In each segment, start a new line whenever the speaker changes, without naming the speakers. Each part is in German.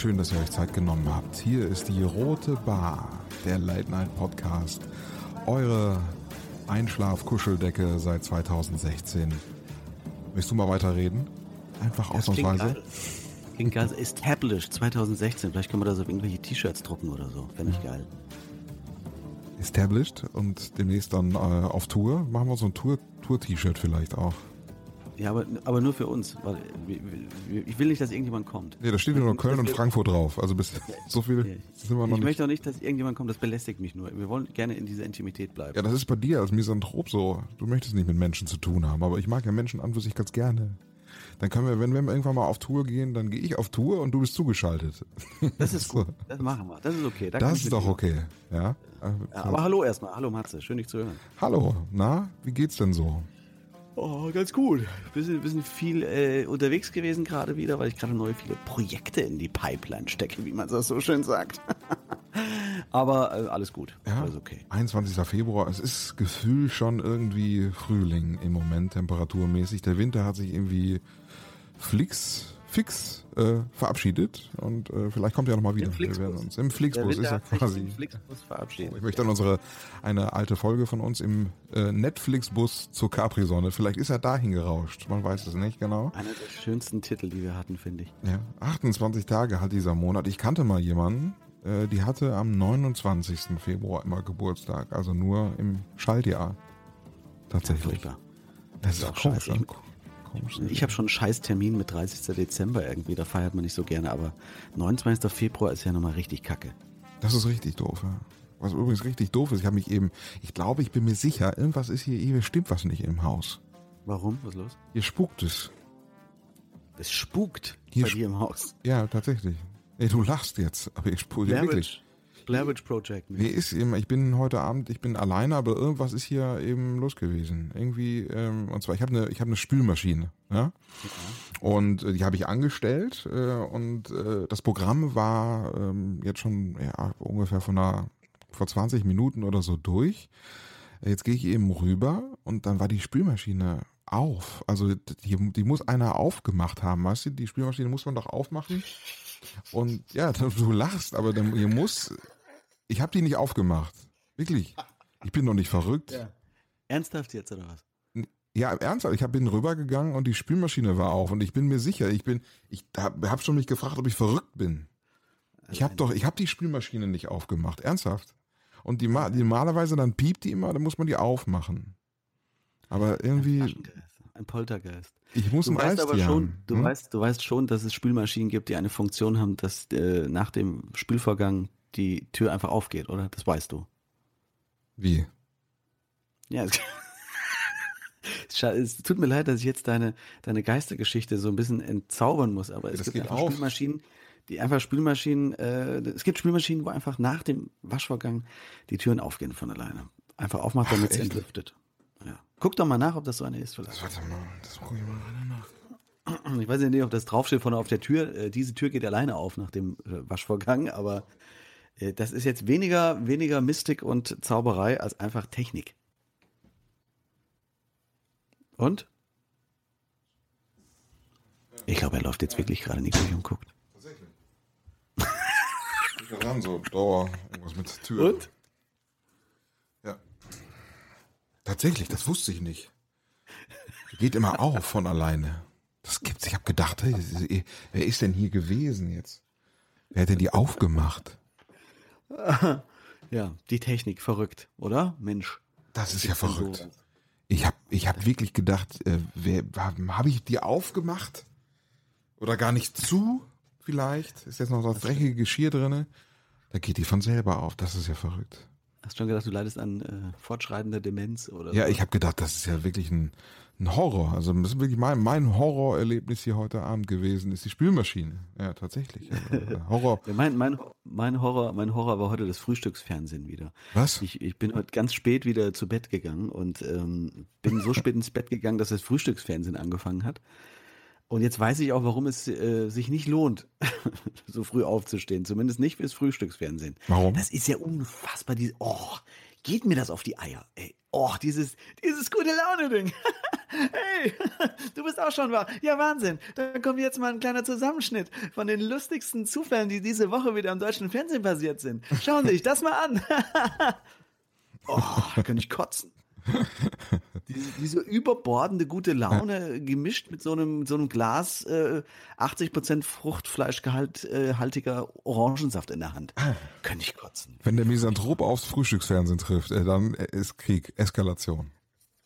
schön, dass ihr euch Zeit genommen habt. Hier ist die Rote Bar, der Late Night Podcast. Eure Einschlaf-Kuscheldecke seit 2016. Willst du mal weiterreden? Einfach
Das klingt
ausnahmsweise.
geil. Klingt geil. Established 2016. Vielleicht können wir das auf irgendwelche T-Shirts drucken oder so. Fände ich geil.
Established und demnächst dann äh, auf Tour. Machen wir so ein Tour- Tour-T-Shirt vielleicht auch.
Ja, aber, aber nur für uns. Weil ich will nicht, dass irgendjemand kommt.
Nee, da steht nur Köln und Frankfurt drauf. Also bis so viel sind wir noch
Ich
nicht.
möchte auch nicht, dass irgendjemand kommt. Das belästigt mich nur. Wir wollen gerne in dieser Intimität bleiben.
Ja, das ist bei dir als Misanthrop so. Du möchtest nicht mit Menschen zu tun haben, aber ich mag ja Menschen an für sich ganz gerne. Dann können wir, wenn wir irgendwann mal auf Tour gehen, dann gehe ich auf Tour und du bist zugeschaltet.
Das ist gut. Das machen wir. Das ist okay. Da
Das ist doch okay. Ja.
Ja, aber hallo erstmal. Hallo Matze. Schön, dich zu hören.
Hallo, na, wie geht's denn so?
Oh, ganz gut. Wir sind, wir sind viel äh, unterwegs gewesen gerade wieder, weil ich gerade neue viele Projekte in die Pipeline stecke, wie man das so schön sagt. Aber äh, alles gut.
Ja,
Alles okay.
21. Februar. Es ist gefühlt schon irgendwie Frühling im Moment, temperaturmäßig. Der Winter hat sich irgendwie flix, fix äh, verabschiedet und äh, vielleicht kommt er noch mal wieder.
Im Flixbus.
Wir werden uns im Flixbus ist ja quasi.
Flixbus verabschiedet.
Ich möchte an unsere eine alte Folge von uns im äh, Netflix-Bus zur Capri-Sonne. Vielleicht ist er dahin gerauscht. Man weiß es nicht genau.
Einer der schönsten Titel, die wir hatten, finde ich.
Ja, 28 Tage hat dieser Monat. Ich kannte mal jemanden, äh, die hatte am 29. Februar immer Geburtstag, also nur im Schaltjahr. Tatsächlich.
Furchtbar.
Das ist
auch
komisch.
scheiße.
Komisch.
Ich habe schon einen scheiß Termin mit 30. Dezember irgendwie, da feiert man nicht so gerne, aber 29. Februar ist ja nochmal richtig kacke.
Das ist richtig doof. Ja. Was übrigens richtig doof ist, ich habe mich eben, ich glaube, ich bin mir sicher, irgendwas ist hier, hier stimmt was nicht im Haus.
Warum? Was ist los?
Hier spukt es.
Es spukt
Hier
bei
sp-
dir im Haus.
Ja, tatsächlich. Ey, du lachst jetzt, aber ich spule wirklich.
Blair Witch Project.
Nee, ist eben, ich bin heute Abend, ich bin alleine, aber irgendwas ist hier eben los gewesen. Irgendwie, ähm, und zwar, ich habe eine, habe eine Spülmaschine, ja. Und äh, die habe ich angestellt äh, und äh, das Programm war ähm, jetzt schon ja, ungefähr von einer, vor 20 Minuten oder so durch. Jetzt gehe ich eben rüber und dann war die Spülmaschine auf. Also die, die muss einer aufgemacht haben, weißt du? Die Spülmaschine muss man doch aufmachen. Und ja, du lachst, aber dann, hier muss, ich habe die nicht aufgemacht. Wirklich. Ich bin doch nicht verrückt. Ja,
Ernsthaft jetzt oder was?
ja ernsthaft. Ich hab, bin rübergegangen und die Spülmaschine war auf und ich bin mir sicher, ich bin, ich habe hab schon mich gefragt, ob ich verrückt bin. Ich habe doch, ich habe die Spülmaschine nicht aufgemacht. Ernsthaft. Und die, die normalerweise dann piept die immer, dann muss man die aufmachen. Aber irgendwie.
Ein Poltergeist.
ich muss
Du weißt aber schon, du
hm?
weißt, du weißt schon, dass es Spülmaschinen gibt, die eine Funktion haben, dass äh, nach dem Spülvorgang die Tür einfach aufgeht, oder? Das weißt du.
Wie?
Ja. Es, es tut mir leid, dass ich jetzt deine deine Geistergeschichte so ein bisschen entzaubern muss, aber es
Das
gibt einfach
auf.
Spülmaschinen, die einfach Spülmaschinen. Äh, es gibt Spülmaschinen, wo einfach nach dem Waschvorgang die Türen aufgehen von alleine. Einfach aufmacht, damit es entlüftet. Ja. Guck doch mal nach, ob das so eine ist vielleicht.
Warte mal, das gucke ich mal nach.
Ich weiß ja nicht, ob das draufsteht vorne auf der Tür. Äh, diese Tür geht alleine auf nach dem äh, Waschvorgang, aber das ist jetzt weniger, weniger Mystik und Zauberei als einfach Technik. Und? Ich glaube, er läuft jetzt wirklich gerade in die Küche und guckt.
Tatsächlich. Ich ran, so Dauer, irgendwas mit Tür. Ja. Tatsächlich, das wusste ich nicht. Geht immer auf von alleine. Das gibt's. Ich habe gedacht, hey, wer ist denn hier gewesen jetzt? Wer hat denn die aufgemacht?
Ja, die Technik, verrückt, oder? Mensch.
Das ist ja verrückt.
sowas?
Ich habe ich hab wirklich gedacht, äh, habe ich die aufgemacht? Oder gar nicht zu? Vielleicht ist jetzt noch das dreckige Geschirr drinne. Da geht die von selber auf. Das ist ja verrückt.
Hast schon gedacht, du leidest an äh, fortschreitender Demenz oder
Ja,
so?
ich habe gedacht, das ist ja wirklich ein, Ein Horror. Also das ist wirklich mein, mein Horrorerlebnis hier heute Abend gewesen, ist die Spülmaschine. Ja, tatsächlich. Also, Horror.
Ja, mein, mein, mein, Horror, mein Horror war heute das Frühstücksfernsehen wieder.
Was?
Ich, ich bin heute ganz spät wieder zu Bett gegangen und ähm, bin so spät ins Bett gegangen, dass das Frühstücksfernsehen angefangen hat. Und jetzt weiß ich auch, warum es äh, sich nicht lohnt, so früh aufzustehen. Zumindest nicht fürs Frühstücksfernsehen.
Warum?
Das ist ja unfassbar. Diese, oh, geht mir das auf die Eier. Ey, oh, dieses, dieses gute Laune-Ding. hey, du bist auch schon wach. Ja, Wahnsinn. Dann kommt jetzt mal ein kleiner Zusammenschnitt von den lustigsten Zufällen, die diese Woche wieder im deutschen Fernsehen passiert sind. Schauen Sie sich das mal an. oh, da kann ich kotzen. Diese, diese, überbordende gute Laune gemischt mit so einem, so einem Glas äh, 80% Fruchtfleischgehalt äh, Orangensaft in der Hand. Könnte ich kotzen.
Wenn der Misanthrop aufs Frühstücksfernsehen trifft, äh, dann ist Krieg, Eskalation.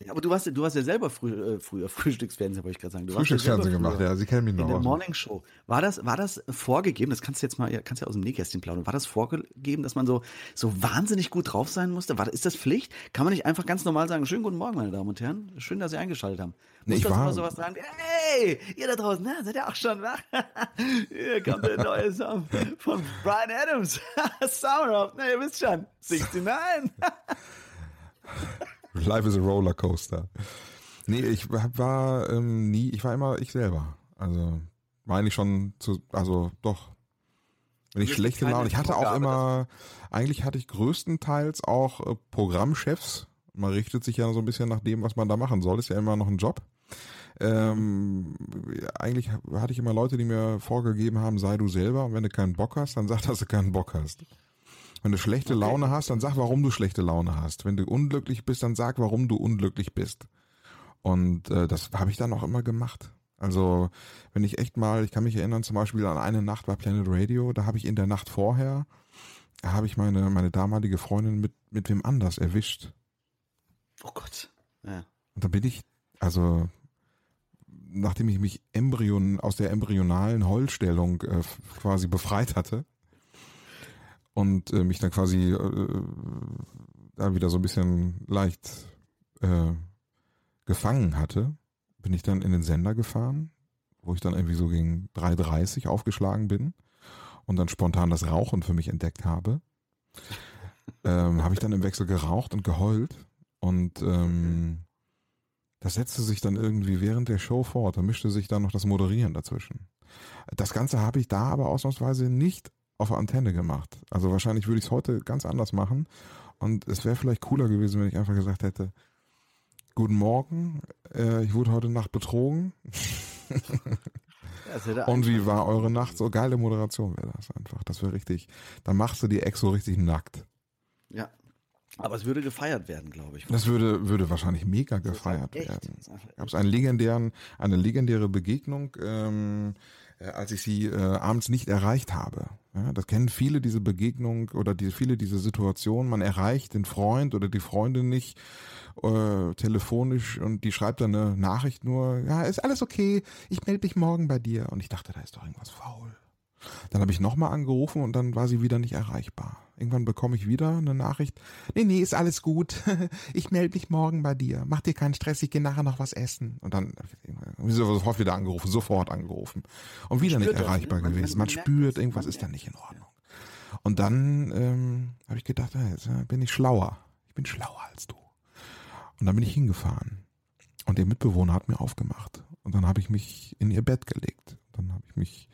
Ja, aber du warst, du warst ja selber früh, äh, früher Frühstücksfernsehen, wollte ich gerade sagen. Du
Frühstücksfernsehen ja gemacht, ja, Sie kennen mich noch.
In der Morning Show. War das, war das vorgegeben, das kannst du jetzt mal, kannst du ja aus dem Nähkästchen plaudern, war das vorgegeben, dass man so, so wahnsinnig gut drauf sein musste? War, ist das Pflicht? Kann man nicht einfach ganz normal sagen, schönen guten Morgen, meine Damen und Herren, schön, dass Sie eingeschaltet haben.
Nee, ich war, immer
sowas sagen, hey, ihr da draußen, na, seid ihr auch schon wach? Hier kommt der neue Song von Brian Adams. Summer of, na, ihr wisst schon, 69.
Life is a Rollercoaster. Nee, ich war ähm, nie, ich war immer ich selber. Also war eigentlich schon zu, also doch. Wenn ich schlechte Laune, ich hatte auch immer, eigentlich hatte ich größtenteils auch äh, Programmchefs. Man richtet sich ja so ein bisschen nach dem, was man da machen soll. Ist ja immer noch ein Job. Ähm, eigentlich hatte ich immer Leute, die mir vorgegeben haben, sei du selber. Und wenn du keinen Bock hast, dann sag, dass du keinen Bock hast. Wenn du schlechte okay. Laune hast, dann sag, warum du schlechte Laune hast. Wenn du unglücklich bist, dann sag, warum du unglücklich bist. Und äh, das habe ich dann auch immer gemacht. Also wenn ich echt mal, ich kann mich erinnern zum Beispiel an eine Nacht bei Planet Radio, da habe ich in der Nacht vorher, da habe ich meine, meine damalige Freundin mit, mit wem anders erwischt.
Oh Gott. Ja.
Und da bin ich, also nachdem ich mich Embryon aus der embryonalen Heulstellung äh, quasi befreit hatte, und äh, mich dann quasi äh, da wieder so ein bisschen leicht äh, gefangen hatte, bin ich dann in den Sender gefahren, wo ich dann irgendwie so gegen 3.30 aufgeschlagen bin und dann spontan das Rauchen für mich entdeckt habe. Ähm, habe ich dann im Wechsel geraucht und geheult und ähm, das setzte sich dann irgendwie während der Show fort. Da mischte sich dann noch das Moderieren dazwischen. Das Ganze habe ich da aber ausnahmsweise nicht auf der Antenne gemacht. Also wahrscheinlich würde ich es heute ganz anders machen. Und es wäre vielleicht cooler gewesen, wenn ich einfach gesagt hätte, guten Morgen, äh, ich wurde heute Nacht betrogen. Ja, und wie war eure Nacht? So geile Moderation wäre das einfach. Das wäre richtig. Dann machst du die Ex so richtig nackt.
Ja. Aber es würde gefeiert werden, glaube ich.
Das würde, würde wahrscheinlich mega gefeiert werden. Gab es einen legendären, eine legendäre Begegnung, ähm, äh, als ich sie äh, abends nicht erreicht habe. Ja, das kennen viele diese Begegnung oder die, viele diese Situation. Man erreicht den Freund oder die Freundin nicht äh, telefonisch und die schreibt dann eine Nachricht nur, ja, ist alles okay, ich melde mich morgen bei dir. Und ich dachte, da ist doch irgendwas faul. Dann habe ich nochmal angerufen und dann war sie wieder nicht erreichbar. Irgendwann bekomme ich wieder eine Nachricht. Nee, nee, ist alles gut. Ich melde mich morgen bei dir. Mach dir keinen Stress, ich gehe nachher noch was essen. Und dann sofort wieder angerufen, sofort angerufen. Und wieder nicht erreichbar das, ne? gewesen. Man, man spürt, irgendwas ist da nicht in Ordnung. Und dann ähm, habe ich gedacht, jetzt bin ich schlauer. Ich bin schlauer als du. Und dann bin ich hingefahren. Und ihr Mitbewohner hat mir aufgemacht. Und dann habe ich mich in ihr Bett gelegt. Dann habe ich mich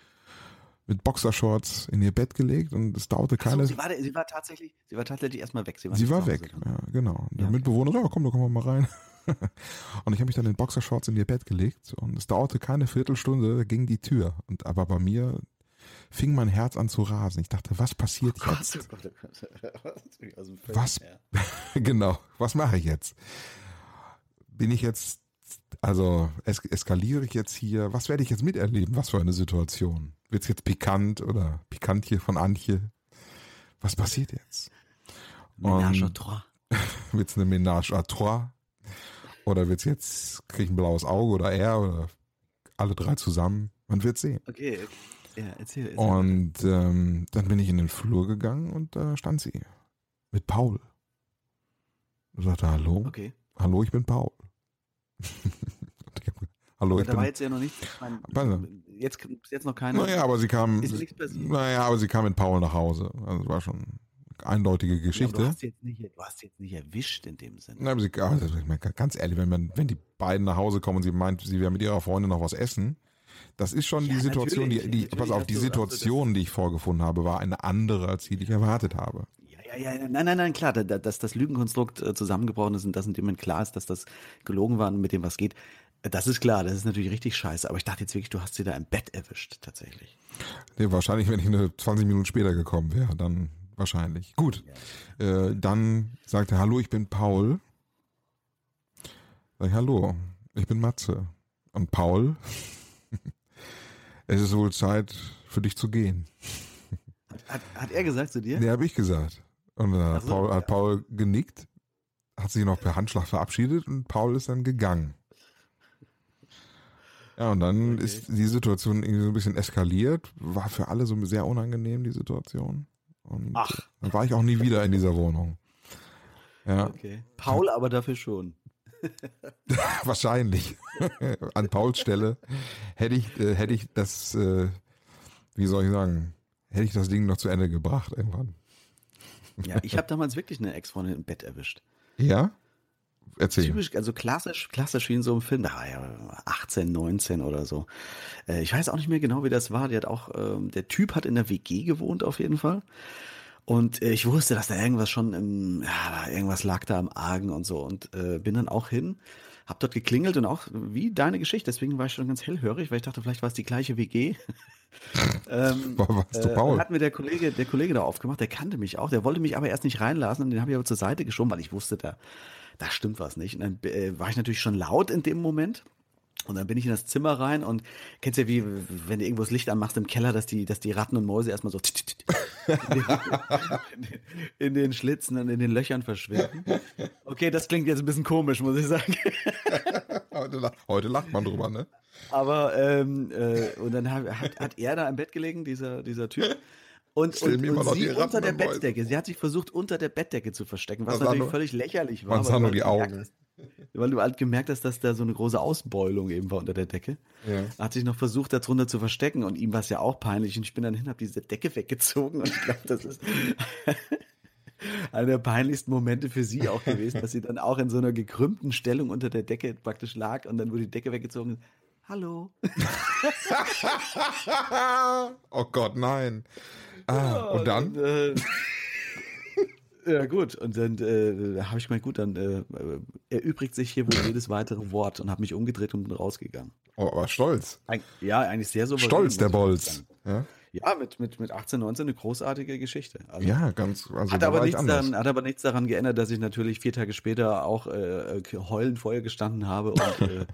mit Boxershorts in ihr Bett gelegt und es dauerte keine.
So, sie, war, sie war tatsächlich, sie war tatsächlich erstmal weg.
Sie war, sie war weg, ja, genau. Der ja, Mitbewohner, ja, komm, da kommen wir mal rein. und ich habe mich dann in Boxershorts in ihr Bett gelegt und es dauerte keine Viertelstunde, da ging die Tür. Und aber bei mir fing mein Herz an zu rasen. Ich dachte, was passiert oh jetzt? Oh Gott, oh Gott. Was? genau, was mache ich jetzt? Bin ich jetzt, also es eskaliere ich jetzt hier? Was werde ich jetzt miterleben? Was für eine Situation? Wird's jetzt pikant oder pikant hier von Antje? Was passiert jetzt?
Ménage à trois.
wird's eine Ménage à trois? Oder wird's jetzt, krieg ich ein blaues Auge oder er oder alle drei zusammen? Man wird sehen.
Okay, ja, erzähl. erzähl.
Und ähm, dann bin ich in den Flur gegangen und da stand sie. Mit Paul. Und sagte, hallo?
Okay.
Hallo, ich bin Paul. Hallo, ich
da war
bin.
jetzt ja noch nichts. Ich mein. Jetzt bis jetzt noch keine.
Naja, aber sie kam.
Ist nichts passiert.
Naja, aber sie kam mit Paul nach Hause. Also es war schon eine eindeutige
Ja,
Geschichte.
du hast jetzt nicht, du hast jetzt nicht erwischt in dem Sinne.
Na, aber sie, aber ich meine, ganz ehrlich, wenn, man, wenn die beiden nach Hause kommen und sie meint, sie wäre mit ihrer Freundin noch was essen, das ist schon
Ja,
die Situation, die, die pass auf, die
du-
Situation, die ich vorgefunden habe, war eine andere, als die, die ich erwartet habe.
Ja, ja, ja, nein, nein, nein, klar, da- da- dass das Lügenkonstrukt äh, zusammengebrochen ist und dass in dem Moment klar ist, dass das gelogen war und mit dem was geht, das ist klar, das ist natürlich richtig scheiße. Aber ich dachte jetzt wirklich, du hast sie da im Bett erwischt, tatsächlich.
Nee, wahrscheinlich, wenn ich eine 20 Minuten später gekommen wäre, dann wahrscheinlich. Gut, äh, dann sagt er, hallo, ich bin Paul. Sag ich, hallo, ich bin Matze. Und Paul, es ist wohl Zeit für dich zu gehen.
Hat, hat er gesagt zu dir?
Nee, habe ich gesagt. Und dann hat,
so,
Paul,
ja.
hat Paul genickt, hat sich noch per Handschlag verabschiedet und Paul ist dann gegangen. Ja, und dann
Okay.
ist die Situation irgendwie so ein bisschen eskaliert. War für alle so sehr unangenehm, die Situation. Und
Ach.
dann war ich auch nie wieder in dieser Wohnung. Ja,
Okay. Paul aber dafür schon.
wahrscheinlich. An Pauls Stelle hätte ich, äh, hätte ich das, äh, wie soll ich sagen, hätte ich das Ding noch zu Ende gebracht irgendwann.
Ja, ich habe damals wirklich eine Ex-Freundin im Bett erwischt.
Ja? Erzähl.
Typisch, also klassisch, klassisch wie in so einem Film. Da war ja 18, 19 oder so. Äh, ich weiß auch nicht mehr genau, wie das war. Der hat auch, ähm, der Typ hat in der WG gewohnt auf jeden Fall. Und äh, ich wusste, dass da irgendwas schon im, ja, irgendwas lag da am Argen und so. Und äh, bin dann auch hin, hab dort geklingelt und auch wie deine Geschichte. Deswegen war ich schon ganz hellhörig, weil ich dachte, vielleicht war es die gleiche WG. ähm,
War- warst du
äh,
Paul?
und hat mir der Kollege, der Kollege da aufgemacht, der kannte mich auch, der wollte mich aber erst nicht reinlassen und den habe ich aber zur Seite geschoben, weil ich wusste, da, da stimmt was nicht. Und dann äh, war ich natürlich schon laut in dem Moment. Und dann bin ich in das Zimmer rein und kennst ja wie, wenn du irgendwo das Licht anmachst im Keller, dass die, dass die Ratten und Mäuse erstmal so in den, in den Schlitzen und in den Löchern verschwinden. Okay, das klingt jetzt ein bisschen komisch, muss ich sagen.
Heute, heute lacht man drüber, ne?
Aber ähm, äh, und dann hat, hat, hat er da im Bett gelegen, dieser, dieser Typ. Und, und, und sie
die
unter der. Bettdecke. Sie hat sich versucht, unter der Bettdecke zu verstecken, was natürlich
nur-
völlig lächerlich war.
Man sah nur die
halt gemerkt
Augen.
hast- Weil du halt gemerkt hast, dass da so eine große Ausbeulung eben war unter der Decke.
Ja.
Hat sich noch versucht, darunter zu verstecken und ihm war es ja auch peinlich. Und ich bin dann hin, habe diese Decke weggezogen und ich glaube, das ist einer der peinlichsten Momente für sie auch gewesen, dass sie dann auch in so einer gekrümmten Stellung unter der Decke praktisch lag und dann wurde die Decke weggezogen. Hallo.
oh Gott, nein. Ah, und dann?
äh, ja gut, und dann äh, habe ich gemeint, gut, dann äh, erübrigt sich hier wohl jedes weitere Wort und habe mich umgedreht und bin rausgegangen.
Oh, aber stolz.
Eig ja, eigentlich sehr souverän.
Stolz, der Bolz. Ja,
Ja, mit, mit, mit 18, 19 eine großartige Geschichte. Also,
ja ganz. Also
hat, aber nichts daran, hat aber nichts daran geändert, dass ich natürlich vier Tage später auch äh, äh, heulend vor ihr gestanden habe und äh,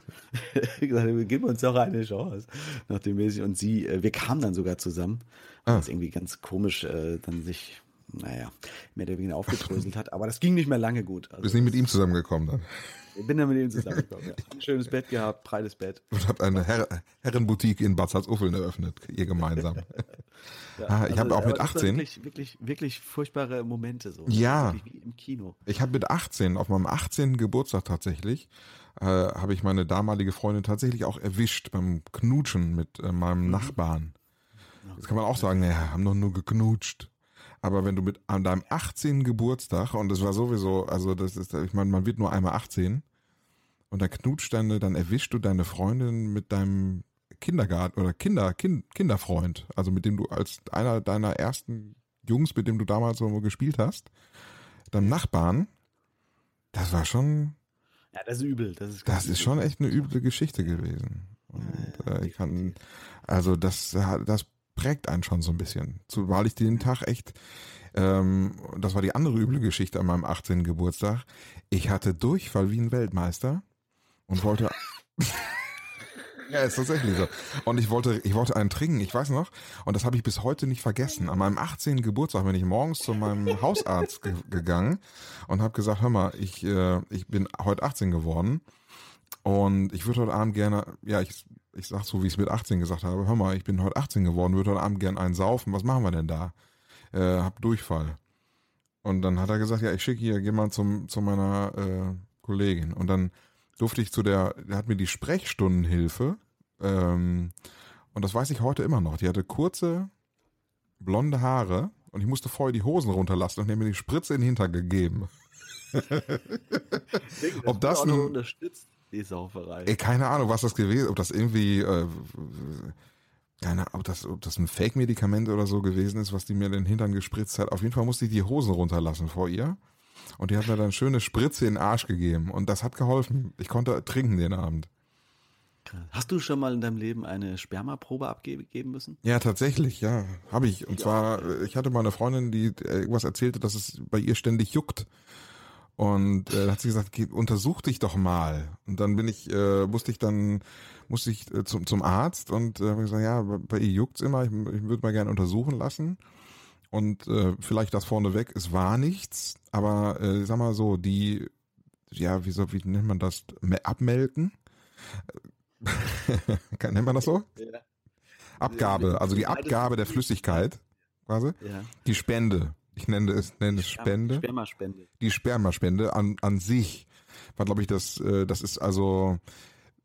gesagt habe, gib uns doch eine Chance. Nachdem wir sie und sie, äh, wir kamen dann sogar zusammen,
Ah.
was irgendwie ganz komisch äh, dann sich, naja, mehr oder weniger aufgedröselt hat. Aber das ging nicht mehr lange gut. Also,
Bist nicht mit ihm zusammengekommen dann.
ich bin dann mit ihm zusammengekommen. Ja. Ein schönes Bett gehabt, breites Bett.
Und habt eine Herr Herrenboutique in Bad Salzuffeln eröffnet, ihr gemeinsam. ah, ich habe auch mit
das war
18,
Wirklich, wirklich, wirklich furchtbare Momente so.
Ja.
Wirklich wie im Kino.
ich habe mit 18, auf meinem 18. Geburtstag tatsächlich, äh, habe ich meine damalige Freundin tatsächlich auch erwischt beim Knutschen mit äh,
Mhm.
meinem Nachbarn. Jetzt kann man auch sagen, naja, haben doch nur geknutscht. Aber wenn du mit an deinem 18. Geburtstag, und das war sowieso, also das ist, ich meine, man wird nur einmal 18, und dann knutscht deine, dann erwischst du deine Freundin mit deinem Kindergarten oder Kinder, kind, Kinderfreund, also mit dem du als einer deiner ersten Jungs, mit dem du damals so gespielt hast, deinem Nachbarn, das war schon,
Ja, das ist übel. Das ist,
das ist schon echt eine üble Geschichte gewesen. Und, äh, ich kann, also das, das prägt einen schon so ein bisschen. Zumal ich den Tag echt, ähm, das war die andere üble Geschichte an meinem 18. Geburtstag. Ich hatte Durchfall wie ein Weltmeister und wollte. ja, ist tatsächlich so. Und ich wollte, ich wollte einen trinken, ich weiß noch, und das habe ich bis heute nicht vergessen. An meinem 18. Geburtstag bin ich morgens zu meinem Hausarzt ge gegangen und habe gesagt, hör mal, ich, äh, ich bin heute 18 geworden und ich würde heute Abend gerne, ja, ich, ich sag so, wie ich es mit 18 gesagt habe, hör mal, ich bin heute 18 geworden, würde heute Abend gerne einen saufen, was machen wir denn da? Äh, hab Durchfall. Und dann hat er gesagt, ja, ich schicke hier, geh mal zum, zu meiner äh, Kollegin. Und dann durfte ich zu der, der hat mir die Sprechstundenhilfe, ähm, und das weiß ich heute immer noch. Die hatte kurze, blonde Haare und ich musste vorher die Hosen runterlassen und mir die Spritze in den Hintern gegeben. Ob das
nun- unterstützt die Sauferei.
Ey, keine Ahnung, was das gewesen, ob das irgendwie, äh, keine Ahnung, ob das, ob das ein Fake-Medikament oder so gewesen ist, was die mir in den Hintern gespritzt hat. Auf jeden Fall musste ich die Hosen runterlassen vor ihr. Und die hat mir dann schöne Spritze in den Arsch gegeben. Und das hat geholfen. Ich konnte trinken den Abend.
Hast du schon mal in deinem Leben eine Spermaprobe abgeben müssen?
Ja, tatsächlich, ja, habe ich. Und zwar, äh, ich hatte mal eine Freundin, die äh, irgendwas erzählte, dass es bei ihr ständig juckt. Und äh, hat sie gesagt, geh, untersuch dich doch mal. Und dann bin ich, äh, musste ich dann, musste ich äh, zum, zum Arzt und äh, gesagt, ja, bei ihr juckt's immer, ich, ich würde mal gerne untersuchen lassen. Und äh, vielleicht das vorneweg, es war nichts, aber äh, sag mal so, die, ja, wie, so, wie nennt man das, Me- abmelken? nennt man das so?
Ja.
Abgabe, also die Abgabe der Flüssigkeit, quasi.
ja.
Die Spende. Ich nenne es, nenne es Spende.
Spermaspende.
Die Spermaspende an, an sich war, glaube ich, das, äh, das ist also,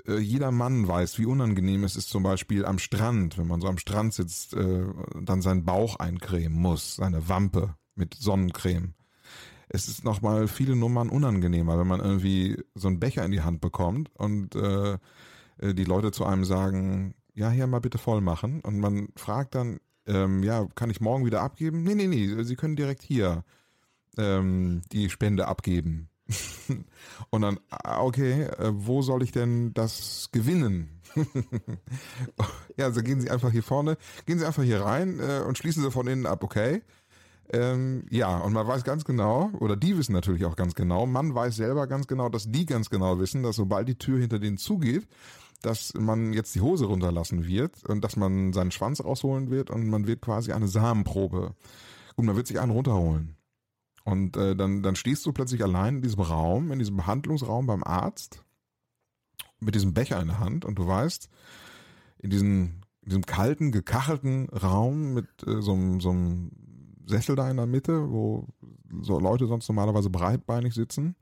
äh, jeder Mann weiß, wie unangenehm es ist, zum Beispiel am Strand, wenn man so am Strand sitzt, äh, dann seinen Bauch eincremen muss, seine Wampe mit Sonnencreme. Es ist nochmal viele Nummern unangenehmer, wenn man irgendwie so einen Becher in die Hand bekommt und äh, die Leute zu einem sagen, ja, hier mal bitte voll machen. Und man fragt dann, ähm, ja, kann ich morgen wieder abgeben? Nee, nee, nee, Sie können direkt hier ähm, die Spende abgeben. Und dann, ah, okay, äh, wo soll ich denn das gewinnen? ja, also gehen Sie einfach hier vorne, gehen Sie einfach hier rein äh, und schließen Sie von innen ab, okay? Ähm, ja, und man weiß ganz genau, oder die wissen natürlich auch ganz genau, man weiß selber ganz genau, dass die ganz genau wissen, dass sobald die Tür hinter denen zugeht, dass man jetzt die Hose runterlassen wird und dass man seinen Schwanz rausholen wird und man wird quasi eine Samenprobe. Gut, man wird sich einen runterholen. Und äh, dann, dann stehst du plötzlich allein in diesem Raum, in diesem Behandlungsraum beim Arzt, mit diesem Becher in der Hand und du weißt, in diesem, in diesem kalten, gekachelten Raum mit äh, so, einem- so einem Sessel da in der Mitte, wo so Leute sonst normalerweise breitbeinig sitzen,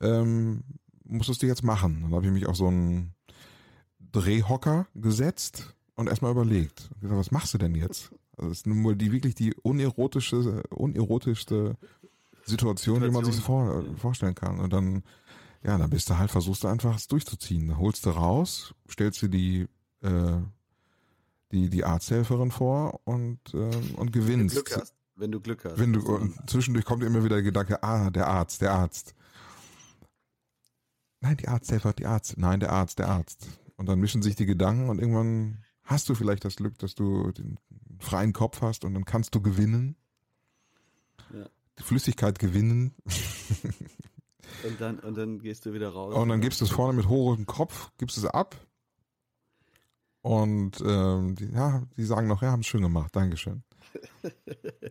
ähm, musst du jetzt machen. Dann habe ich mich auf so einen Drehhocker gesetzt und erstmal überlegt. Ich gesagt, was machst du denn jetzt? Also das ist nun mal die wirklich die unerotische, unerotischste Situation, die man sich vor, vorstellen kann. Und dann, ja, dann bist du halt, versuchst du einfach es durchzuziehen. Dann holst du raus, stellst dir die, äh, die, die Arzthelferin vor und, ähm, und gewinnst.
Glück hast. Wenn du Glück hast.
Wenn du, und zwischendurch kommt immer wieder der Gedanke, ah, der Arzt, der Arzt. Nein, die Arzthelfer, die Arzt. Nein, der Arzt, der Arzt. Und dann mischen sich die Gedanken und irgendwann hast du vielleicht das Glück, dass du den freien Kopf hast und dann kannst du gewinnen.
Ja.
Die Flüssigkeit gewinnen.
Und dann, und dann gehst du wieder raus.
Und dann gibst du es vorne mit hohem Kopf, gibst es ab. Und ähm, die, ja, die sagen noch, ja, haben es schön gemacht, Dankeschön.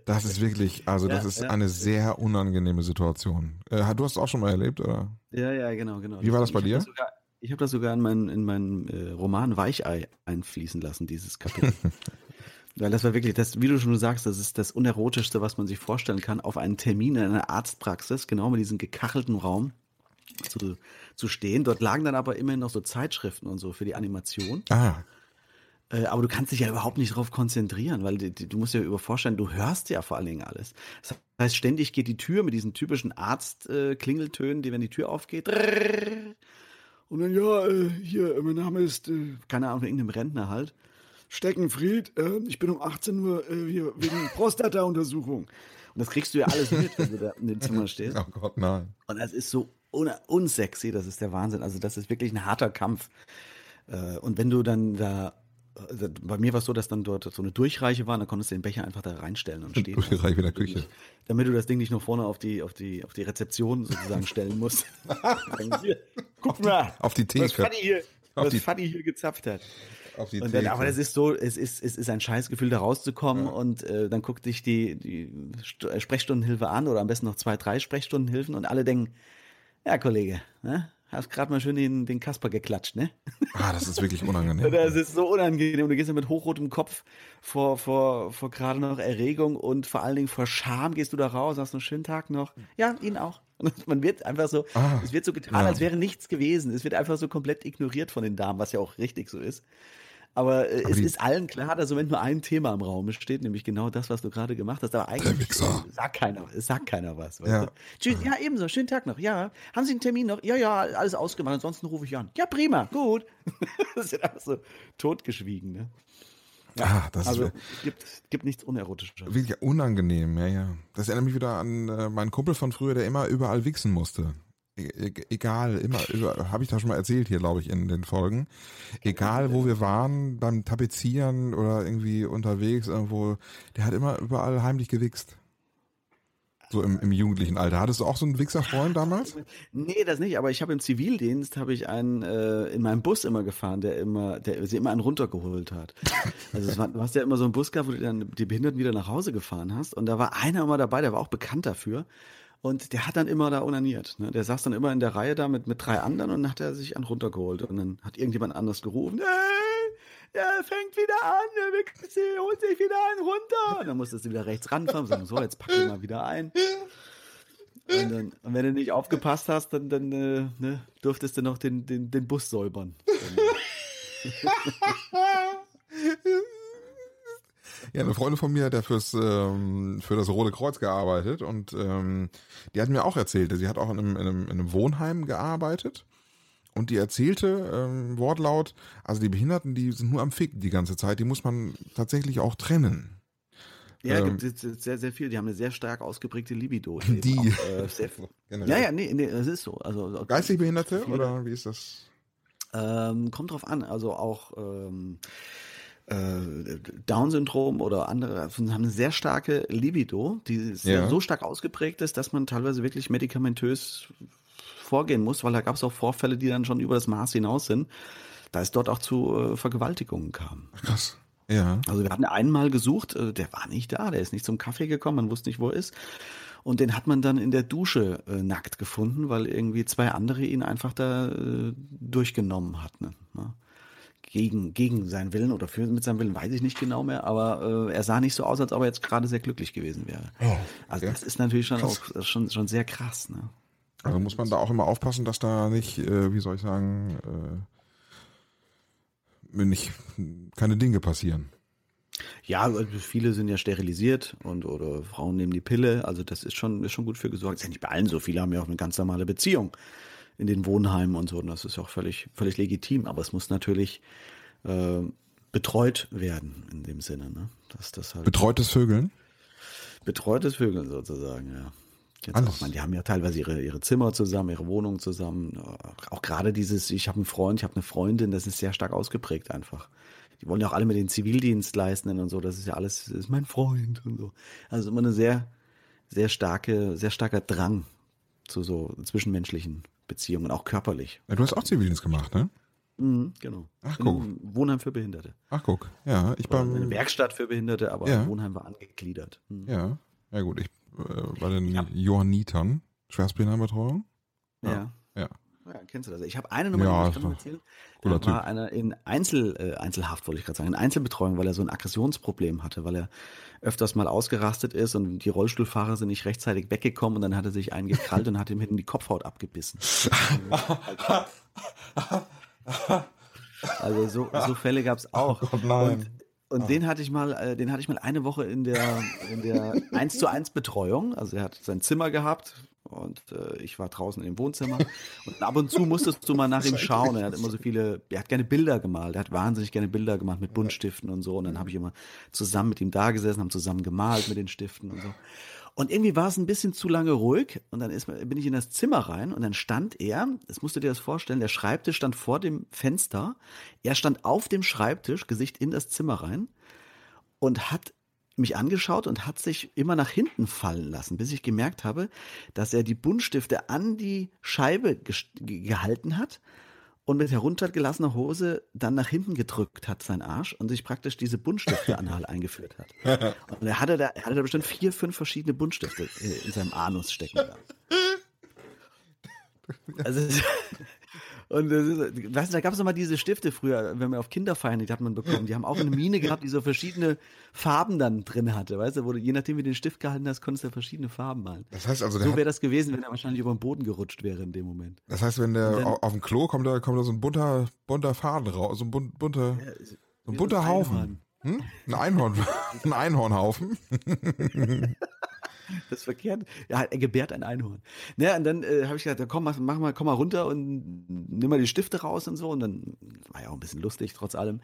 Das ist wirklich, also das
Ja,
ist
ja.
eine sehr unangenehme Situation. Äh, du hast es auch schon mal erlebt, oder?
Ja, ja, genau, genau.
Wie war das bei dir?
Sogar, ich habe das sogar in meinen, in meinen äh, Roman Weichei einfließen lassen, dieses Kapitel. Weil das war wirklich, das, wie du schon sagst, das ist das Unerotischste, was man sich vorstellen kann, auf einen Termin in einer Arztpraxis, genau mit diesem gekachelten Raum zu, zu stehen. Dort lagen dann aber immerhin noch so Zeitschriften und so für die Animation.
Ah,
Äh, aber du kannst dich ja überhaupt nicht darauf konzentrieren, weil die, die, du musst dir über vorstellen, du hörst ja vor allen Dingen alles. Das heißt, ständig geht die Tür mit diesen typischen Arzt-Klingeltönen, die, wenn die Tür aufgeht, und dann, ja, äh, hier, äh, mein Name ist, äh, keine Ahnung, irgendeinem Rentner halt. Steckenfried, äh, ich bin um 18 Uhr äh, hier wegen Prostata-Untersuchung. Und das kriegst du ja alles mit, wenn du da in dem Zimmer stehst.
oh Gott, nein.
Und das ist so un unsexy, das ist der Wahnsinn. Also das ist wirklich ein harter Kampf. Äh, Und wenn du dann da, bei mir war es so, dass dann dort so eine Durchreiche war, dann konntest du den Becher einfach da reinstellen und stehen.
Durchreiche in der Küche.
Damit du das Ding nicht nur vorne auf die, auf die, auf die Rezeption sozusagen stellen musst. Hier, Guck mal,
Auf die Theke.
Fanny hier, was
die-
Fanny hier gezapft hat.
Auf die
Und dann,
Theke.
aber es ist so, es ist, es ist ein Scheißgefühl, da rauszukommen und äh, dann guckt dich die, die äh, Sprechstundenhilfe an oder am besten noch zwei, drei Sprechstundenhilfen und alle denken, ja Kollege, ne? Hast gerade mal schön den, den Kasper geklatscht, ne?
ah, das ist wirklich unangenehm.
Das ist so unangenehm. Du gehst ja mit hochrotem Kopf vor, vor, vor gerade noch Erregung und vor allen Dingen vor Scham gehst du da raus, hast einen schönen Tag noch. Ja, Ihnen auch. Und man wird einfach so,
Ah,
es wird so getan,
ja.
als wäre nichts gewesen. Es wird einfach so komplett ignoriert von den Damen, was ja auch richtig so ist. Aber, äh,
Aber
es ist allen klar, dass im Moment nur ein Thema im Raum steht, nämlich genau das, was du gerade gemacht hast. Aber eigentlich sagt keiner, sagt keiner was.
Ja.
Tschüss, ja, ebenso. Schönen Tag noch. Ja, haben Sie einen Termin noch? Ja, ja, alles ausgemacht. Ansonsten rufe ich an. Ja, prima, gut. das ist einfach so totgeschwiegen. Ne?
Ah, das
Also
ist
es gibt, gibt nichts Unerotisches.
wirklich unangenehm, ja, ja. Das erinnert mich wieder an äh, meinen Kumpel von früher, der immer überall wichsen musste. E e egal, immer, habe ich da schon mal erzählt hier, glaube ich, in den Folgen. Egal, wo wir waren, beim Tapezieren oder irgendwie unterwegs irgendwo, der hat immer überall heimlich gewichst. So im, im jugendlichen Alter. Hattest du auch so einen Wichserfreund damals?
Nee, das nicht, aber ich habe im Zivildienst habe ich einen äh, in meinem Bus immer gefahren, der immer, der sie immer einen runtergeholt hat. Also es war, du hast ja immer so einen Bus gehabt, wo du dann die Behinderten wieder nach Hause gefahren hast. Und da war einer immer dabei, der war auch bekannt dafür. Und der hat dann immer da onaniert. Ne? Der saß dann immer in der Reihe da mit, mit drei anderen und dann hat er sich einen runtergeholt. Und dann hat irgendjemand anders gerufen, hey, der fängt wieder an, der holt sich wieder einen runter. Und dann musstest du wieder rechts ranfahren und sagen, so, jetzt pack ihn mal wieder ein. Und, dann, und wenn du nicht aufgepasst hast, dann, dann äh, ne, durftest du noch den, den, den Bus säubern.
Ja, eine Freundin von mir hat ja fürs, ähm, für das Rote Kreuz gearbeitet und ähm, die hat mir auch erzählt, sie hat auch in einem, in einem, in einem Wohnheim gearbeitet und die erzählte, ähm, Wortlaut, also die Behinderten, die sind nur am Fick die ganze Zeit, die muss man tatsächlich auch trennen.
Ja,
Ähm,
gibt es sehr, sehr viel. Die haben eine sehr stark ausgeprägte Libido.
Die.
Auch, äh, ja, ja, nee, nee, das ist so. Also,
Geistig Behinderte oder wie ist das?
Ähm, kommt drauf an. Also auch ähm, äh, Down-Syndrom oder andere haben eine sehr starke Libido, die
Ja.
so stark ausgeprägt ist, dass man teilweise wirklich medikamentös vorgehen muss, weil da gab es auch Vorfälle, die dann schon über das Maß hinaus sind, da es dort auch zu äh, Vergewaltigungen kam.
Krass. Ja.
Also wir hatten einen mal gesucht, äh, der war nicht da, der ist nicht zum Kaffee gekommen, man wusste nicht, wo er ist. Und den hat man dann in der Dusche äh, nackt gefunden, weil irgendwie zwei andere ihn einfach da äh, durchgenommen hatten. Ne? Gegen, gegen seinen Willen oder für, mit seinem Willen weiß ich nicht genau mehr, aber äh, er sah nicht so aus, als ob er jetzt gerade sehr glücklich gewesen wäre.
Oh,
Also
okay.
das ist natürlich schon, auch, schon, schon sehr krass. Ne?
Also muss man da auch immer aufpassen, dass da nicht, äh, wie soll ich sagen, äh, nicht keine Dinge passieren.
Ja, also viele sind ja sterilisiert und oder Frauen nehmen die Pille. Also das ist schon, ist schon gut für gesorgt. Ist ja nicht bei allen so. Viele haben ja auch eine ganz normale Beziehung in den Wohnheimen und so. Und das ist auch völlig, völlig legitim. Aber es muss natürlich äh, betreut werden in dem Sinne. Ne? Dass das halt
Betreutes Vögeln?
betreutes Vögeln sozusagen, ja. Jetzt
Alles.
auch, man, die haben ja teilweise ihre, ihre Zimmer zusammen, ihre Wohnung zusammen. Auch, auch gerade dieses, ich habe einen Freund, ich habe eine Freundin, das ist sehr stark ausgeprägt einfach. Die wollen ja auch alle mit den Zivildienstleistenden und so, das ist ja alles, das ist mein Freund und so. Also immer eine sehr, sehr starke, sehr starker Drang zu so zwischenmenschlichen Beziehungen, auch körperlich.
Ja, du hast auch Zivildienst gemacht, ne?
Mhm, genau.
Ach,
In
guck.
einem Wohnheim für Behinderte.
Ach guck, ja, ich
Oder eine Werkstatt für Behinderte, aber
Ja.
Wohnheim war angegliedert. Mhm.
ja, ja gut, ich äh, bei den Johannitern, Schwerstbehindertenbetreuung.
Ja.
Ja.
Ja, kennst du das? Ich habe eine Nummer,
Ja,
die ich kann
doch
erzählen. Da war einer in Einzel, äh, Einzelhaft, wollte ich gerade sagen, in Einzelbetreuung, weil er so ein Aggressionsproblem hatte, weil er öfters mal ausgerastet ist und die Rollstuhlfahrer sind nicht rechtzeitig weggekommen und dann hat er sich einen gekrallt und hat ihm hinten die Kopfhaut abgebissen. Also so, so Fälle gab es auch.
Oh Gott, nein.
Und, und den hatte ich mal, äh, den hatte ich mal eine Woche in der in der 1 zu 1 Betreuung. Also er hat sein Zimmer gehabt und äh, ich war draußen im Wohnzimmer. Und ab und zu musstest du mal nach ihm schauen. Er hat immer so viele, er hat gerne Bilder gemalt. Er hat wahnsinnig gerne Bilder gemacht mit Buntstiften und so. Und dann habe ich immer zusammen mit ihm da gesessen, haben zusammen gemalt mit den Stiften und so. Und irgendwie war es ein bisschen zu lange ruhig und dann ist, bin ich in das Zimmer rein und dann stand er, das musst du dir das vorstellen, der Schreibtisch stand vor dem Fenster, er stand auf dem Schreibtisch, Gesicht in das Zimmer rein und hat mich angeschaut und hat sich immer nach hinten fallen lassen, bis ich gemerkt habe, dass er die Buntstifte an die Scheibe gehalten hat und mit heruntergelassener Hose dann nach hinten gedrückt hat, sein Arsch, und sich praktisch diese Buntstifte-Anhal eingeführt hat. Und er hatte, da, er hatte da bestimmt vier, fünf verschiedene Buntstifte äh, in seinem Anus stecken. Also, Und ist, weißt du, da gab es immer diese Stifte früher, wenn man auf Kinderfeiern, die hat man bekommen. Die haben auch eine Mine gehabt, die so verschiedene Farben dann drin hatte, weißt du, wo du, je nachdem wie du den Stift gehalten hast, konntest du verschiedene Farben malen.
Das heißt also,
so wäre das gewesen, wenn er wahrscheinlich über den Boden gerutscht wäre in dem Moment.
Das heißt, wenn der dann, auf dem Klo kommt, da kommt da so ein bunter, bunter Faden raus, so ein bunter, so ein bunter Haufen. Hm? Ein Einhorn, ein Einhornhaufen.
Das ist verkehrt. Ja, er gebärt ein Einhorn. Naja, und dann äh, habe ich gesagt, komm, mach, mal, komm mal runter und nimm mal die Stifte raus und so. Und dann war ja auch ein bisschen lustig, trotz allem.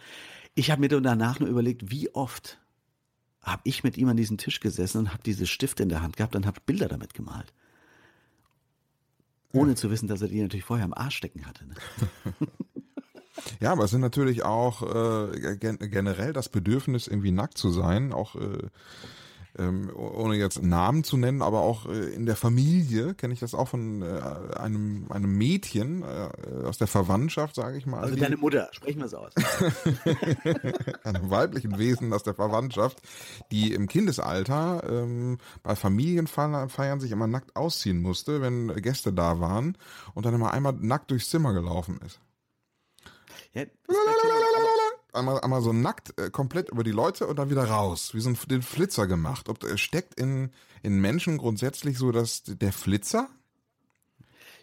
Ich habe mir dann danach nur überlegt, wie oft habe ich mit ihm an diesem Tisch gesessen und habe diese Stifte in der Hand gehabt und habe Bilder damit gemalt. Ohne ja. zu wissen, dass er die natürlich vorher am Arsch stecken hatte. Ne?
Ja, aber es sind natürlich auch äh, generell das Bedürfnis, irgendwie nackt zu sein, auch äh, ähm, ohne jetzt Namen zu nennen, aber auch äh, in der Familie kenne ich das auch von äh, einem, einem Mädchen äh, aus der Verwandtschaft, sage ich mal.
Also deine Mutter, sprechen wir es aus.
einem weiblichen Wesen aus der Verwandtschaft, die im Kindesalter ähm, bei Familienfeiern sich immer nackt ausziehen musste, wenn Gäste da waren und dann immer einmal nackt durchs Zimmer gelaufen ist. Ja, einmal, einmal so nackt äh, komplett über die Leute und dann wieder raus, wie so ein, den Flitzer gemacht. Ob äh, steckt in, in Menschen grundsätzlich so dass der Flitzer?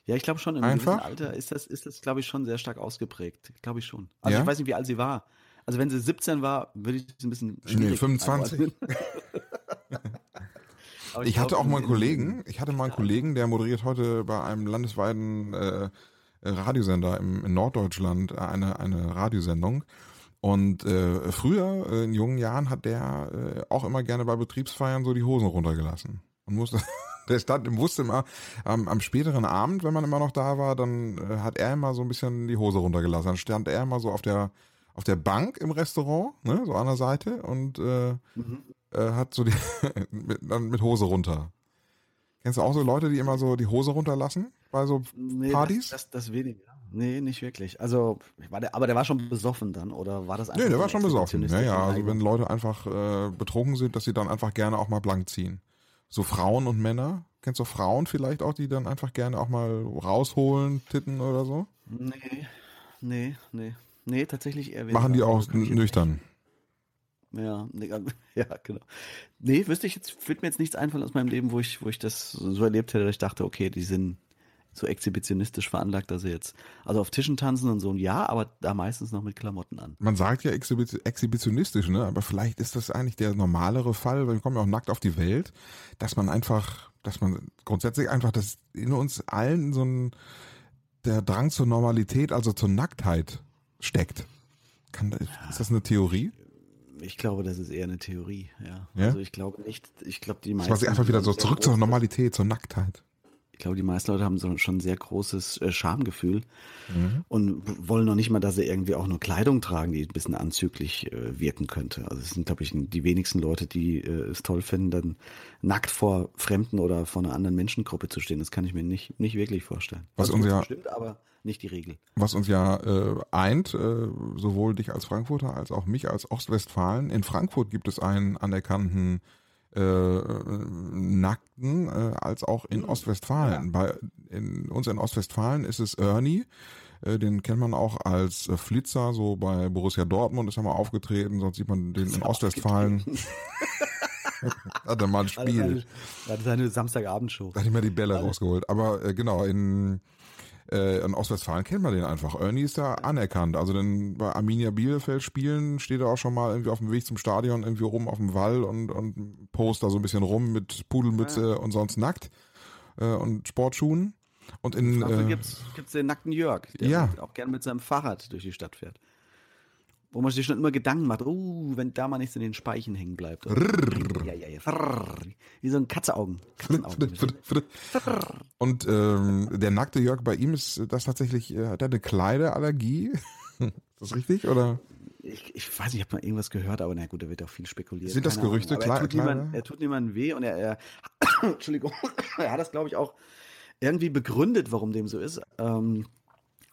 Ja, ich glaube schon, im Einfach? Alter ist das, ist das glaube ich, schon sehr stark ausgeprägt. Glaube ich schon. Also ja? ich weiß nicht, wie alt sie war. Also wenn sie 17 war, würde ich es ein bisschen schwierig
Nee, 25. ich, ich hatte auch mal einen Kollegen, ich hatte mal einen Kollegen, der moderiert heute bei einem landesweiten äh, Radiosender im, in Norddeutschland eine, eine Radiosendung. Und äh, früher, äh, in jungen Jahren, hat der äh, auch immer gerne bei Betriebsfeiern so die Hosen runtergelassen. Und musste, der stand wusste immer, am, am späteren Abend, wenn man immer noch da war, dann äh, hat er immer so ein bisschen die Hose runtergelassen. Dann stand er immer so auf der auf der Bank im Restaurant, ne, so an der Seite und äh, mhm. äh, hat so die mit, dann mit Hose runter. Kennst du auch so Leute, die immer so die Hose runterlassen bei so nee, Partys?
Das, das, das weniger. Nee, nicht wirklich. Also, war der, aber der war schon besoffen dann, oder war das einfach? Nee,
der war schon besoffen. Ja, ja, also wenn Leute einfach äh, betrunken sind, dass sie dann einfach gerne auch mal blank ziehen. So Frauen und Männer. Kennst du Frauen vielleicht auch, die dann einfach gerne auch mal rausholen, titten oder so?
Nee, nee, nee. Nee, tatsächlich eher
weniger. Machen die auch nüchtern?
Ja, ja, genau. Nee, wüsste ich jetzt, würde mir jetzt nichts einfallen aus meinem Leben, wo ich, wo ich das so erlebt hätte, dass ich dachte, okay, die sind so exhibitionistisch veranlagt, dass sie jetzt, also auf Tischen tanzen und so, ja, aber da meistens noch mit Klamotten an.
Man sagt ja exhibitionistisch, ne, aber vielleicht ist das eigentlich der normalere Fall, weil wir kommen ja auch nackt auf die Welt, dass man einfach, dass man grundsätzlich einfach, dass in uns allen so ein, der Drang zur Normalität, also zur Nacktheit steckt. Kann, ist das eine Theorie?
Ich glaube, das ist eher eine Theorie, ja. ja? Also ich glaube nicht, ich glaube die meisten.
Das war einfach wieder so zurück zur Normalität, zur Nacktheit
glaube, die meisten Leute haben so schon ein sehr großes äh, Schamgefühl mhm. und wollen noch nicht mal, dass sie irgendwie auch nur Kleidung tragen, die ein bisschen anzüglich äh, wirken könnte. Also es sind, glaube ich, die wenigsten Leute, die äh, es toll finden, dann nackt vor Fremden oder vor einer anderen Menschengruppe zu stehen. Das kann ich mir nicht, nicht wirklich vorstellen.
Was also uns ja
stimmt, aber nicht die Regel.
Was uns ja äh, eint, äh, sowohl dich als Frankfurter als auch mich als Ostwestfalen. In Frankfurt gibt es einen anerkannten äh, Nackten äh, als auch in hm. Ostwestfalen. Ja. Bei in, uns in Ostwestfalen ist es Ernie. Äh, den kennt man auch als äh, Flitzer, so bei Borussia Dortmund ist er mal aufgetreten, sonst sieht man den in Ostwestfalen. hat er mal ein Spiel.
Das ist eine Samstagabendshow.
Da hat mir die Bälle rausgeholt. Aber äh, genau, in äh, in Ostwestfalen kennt man den einfach. Ernie ist da anerkannt. Also denn bei Arminia Bielefeld spielen steht er auch schon mal irgendwie auf dem Weg zum Stadion irgendwie rum auf dem Wall und, und post da so ein bisschen rum mit Pudelmütze ja. und sonst nackt äh, und Sportschuhen. Und in,
äh, gibt's, gibt's den nackten Jörg, der ja. auch gern mit seinem Fahrrad durch die Stadt fährt wo man sich schon immer Gedanken macht, oh, wenn da mal nichts in den Speichen hängen bleibt. ja, ja, ja. Wie so ein Katzeaugen. Katzenaugen.
Und ähm, der nackte Jörg bei ihm ist das tatsächlich, äh, hat er eine Kleiderallergie? ist das richtig? Oder?
Ich, ich weiß nicht, ich habe mal irgendwas gehört, aber na gut, da wird auch viel spekuliert.
Sind das Gerüchte?
Ahnung, er, tut niemand, er tut niemandem weh und er, er Entschuldigung, er hat das, glaube ich, auch irgendwie begründet, warum dem so ist. Ähm,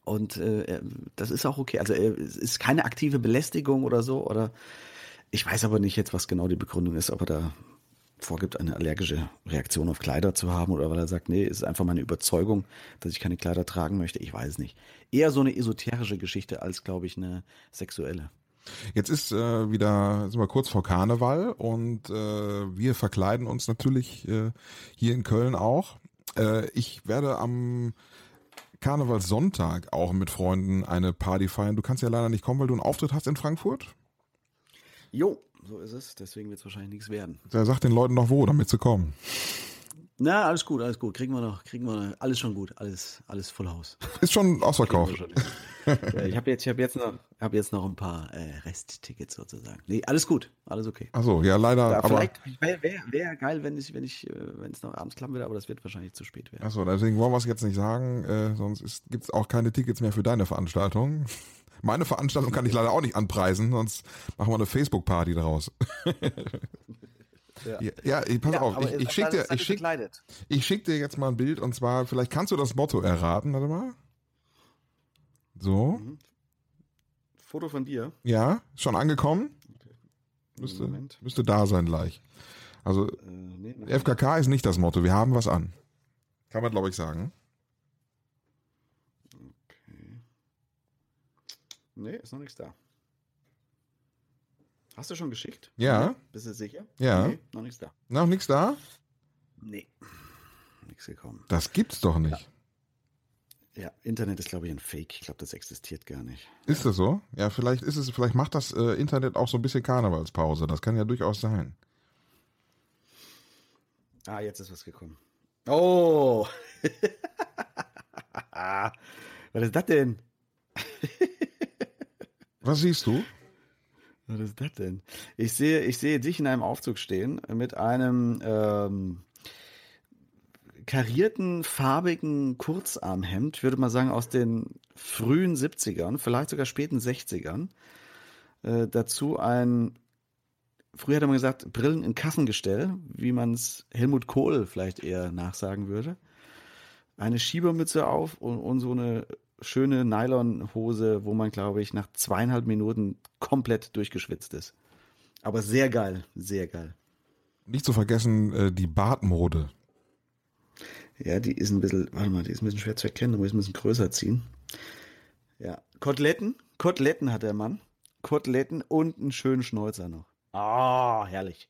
und äh, das ist auch okay. Also äh, ist keine aktive Belästigung oder so. Oder ich weiß aber nicht jetzt, was genau die Begründung ist, aber da vorgibt, eine allergische Reaktion auf Kleider zu haben oder weil er sagt, nee, es ist einfach meine Überzeugung, dass ich keine Kleider tragen möchte. Ich weiß nicht. Eher so eine esoterische Geschichte als, glaube ich, eine sexuelle.
Jetzt ist äh, wieder, sind wir kurz vor Karneval und äh, wir verkleiden uns natürlich äh, hier in Köln auch. Äh, ich werde am Karnevalssonntag auch mit Freunden eine Party feiern. Du kannst ja leider nicht kommen, weil du einen Auftritt hast in Frankfurt.
Jo, so ist es. Deswegen wird es wahrscheinlich nichts werden.
Der sagt den Leuten noch wo, damit sie kommen.
Na, alles gut, alles gut. Kriegen wir noch, kriegen wir noch, alles schon gut, alles, alles Full House.
Ist schon ausverkauft.
ja, ich habe jetzt, ich jetzt noch, habe jetzt noch ein paar äh, Resttickets sozusagen. Nee, alles gut, alles okay.
Achso, ja leider. Ja,
vielleicht wäre wär, wär geil, wenn ich, wenn ich, äh, wenn es noch abends klappen würde, aber das wird wahrscheinlich zu spät werden.
Achso, deswegen wollen wir es jetzt nicht sagen, äh, sonst gibt es auch keine Tickets mehr für deine Veranstaltung. Meine Veranstaltung kann ich leider auch nicht anpreisen, sonst machen wir eine Facebook-Party daraus. Ja, ja pass ja, auf, ich, ich schicke dir, ich schick, ich schick dir jetzt mal ein Bild und zwar, vielleicht kannst du das Motto erraten, warte mal. So. Mhm.
Foto von dir?
Ja, schon angekommen. Okay. Müsste, müsste da sein gleich. Also, äh, nee, FKK ist nicht das Motto, wir haben was an. Kann man, glaube ich, sagen.
Okay. Nee, ist noch nichts da. Hast du schon geschickt?
Ja.
Bist du sicher?
Ja.
Nee, noch nichts da.
Noch nichts da?
Nee. Nichts gekommen.
Das gibt's doch nicht.
Ja, ja Internet ist, glaube ich, ein Fake. Ich glaube, das existiert gar nicht.
Ist das so? Ja, vielleicht ist es, vielleicht macht das äh, Internet auch so ein bisschen Karnevalspause. Das kann ja durchaus sein.
Ah, jetzt ist was gekommen. Oh! was ist das denn?
was siehst du?
Was ist das denn? Ich sehe, ich sehe dich in einem Aufzug stehen mit einem ähm, karierten, farbigen Kurzarmhemd, würde man sagen, aus den frühen 70ern, vielleicht sogar späten 60ern. Äh, dazu ein, früher hätte man gesagt, Brillen in Kassengestell, wie man es Helmut Kohl vielleicht eher nachsagen würde. Eine Schiebermütze auf und, und so eine schöne Nylonhose, wo man, glaube ich, nach zweieinhalb Minuten komplett durchgeschwitzt ist. Aber sehr geil, sehr geil.
Nicht zu vergessen, äh, die Bartmode.
Ja, die ist ein bisschen, warte mal, die ist ein bisschen schwer zu erkennen, da muss ich ein bisschen größer ziehen. Ja, Koteletten, Koteletten hat der Mann. Koteletten und einen schönen Schnäuzer noch. Ah, oh, herrlich.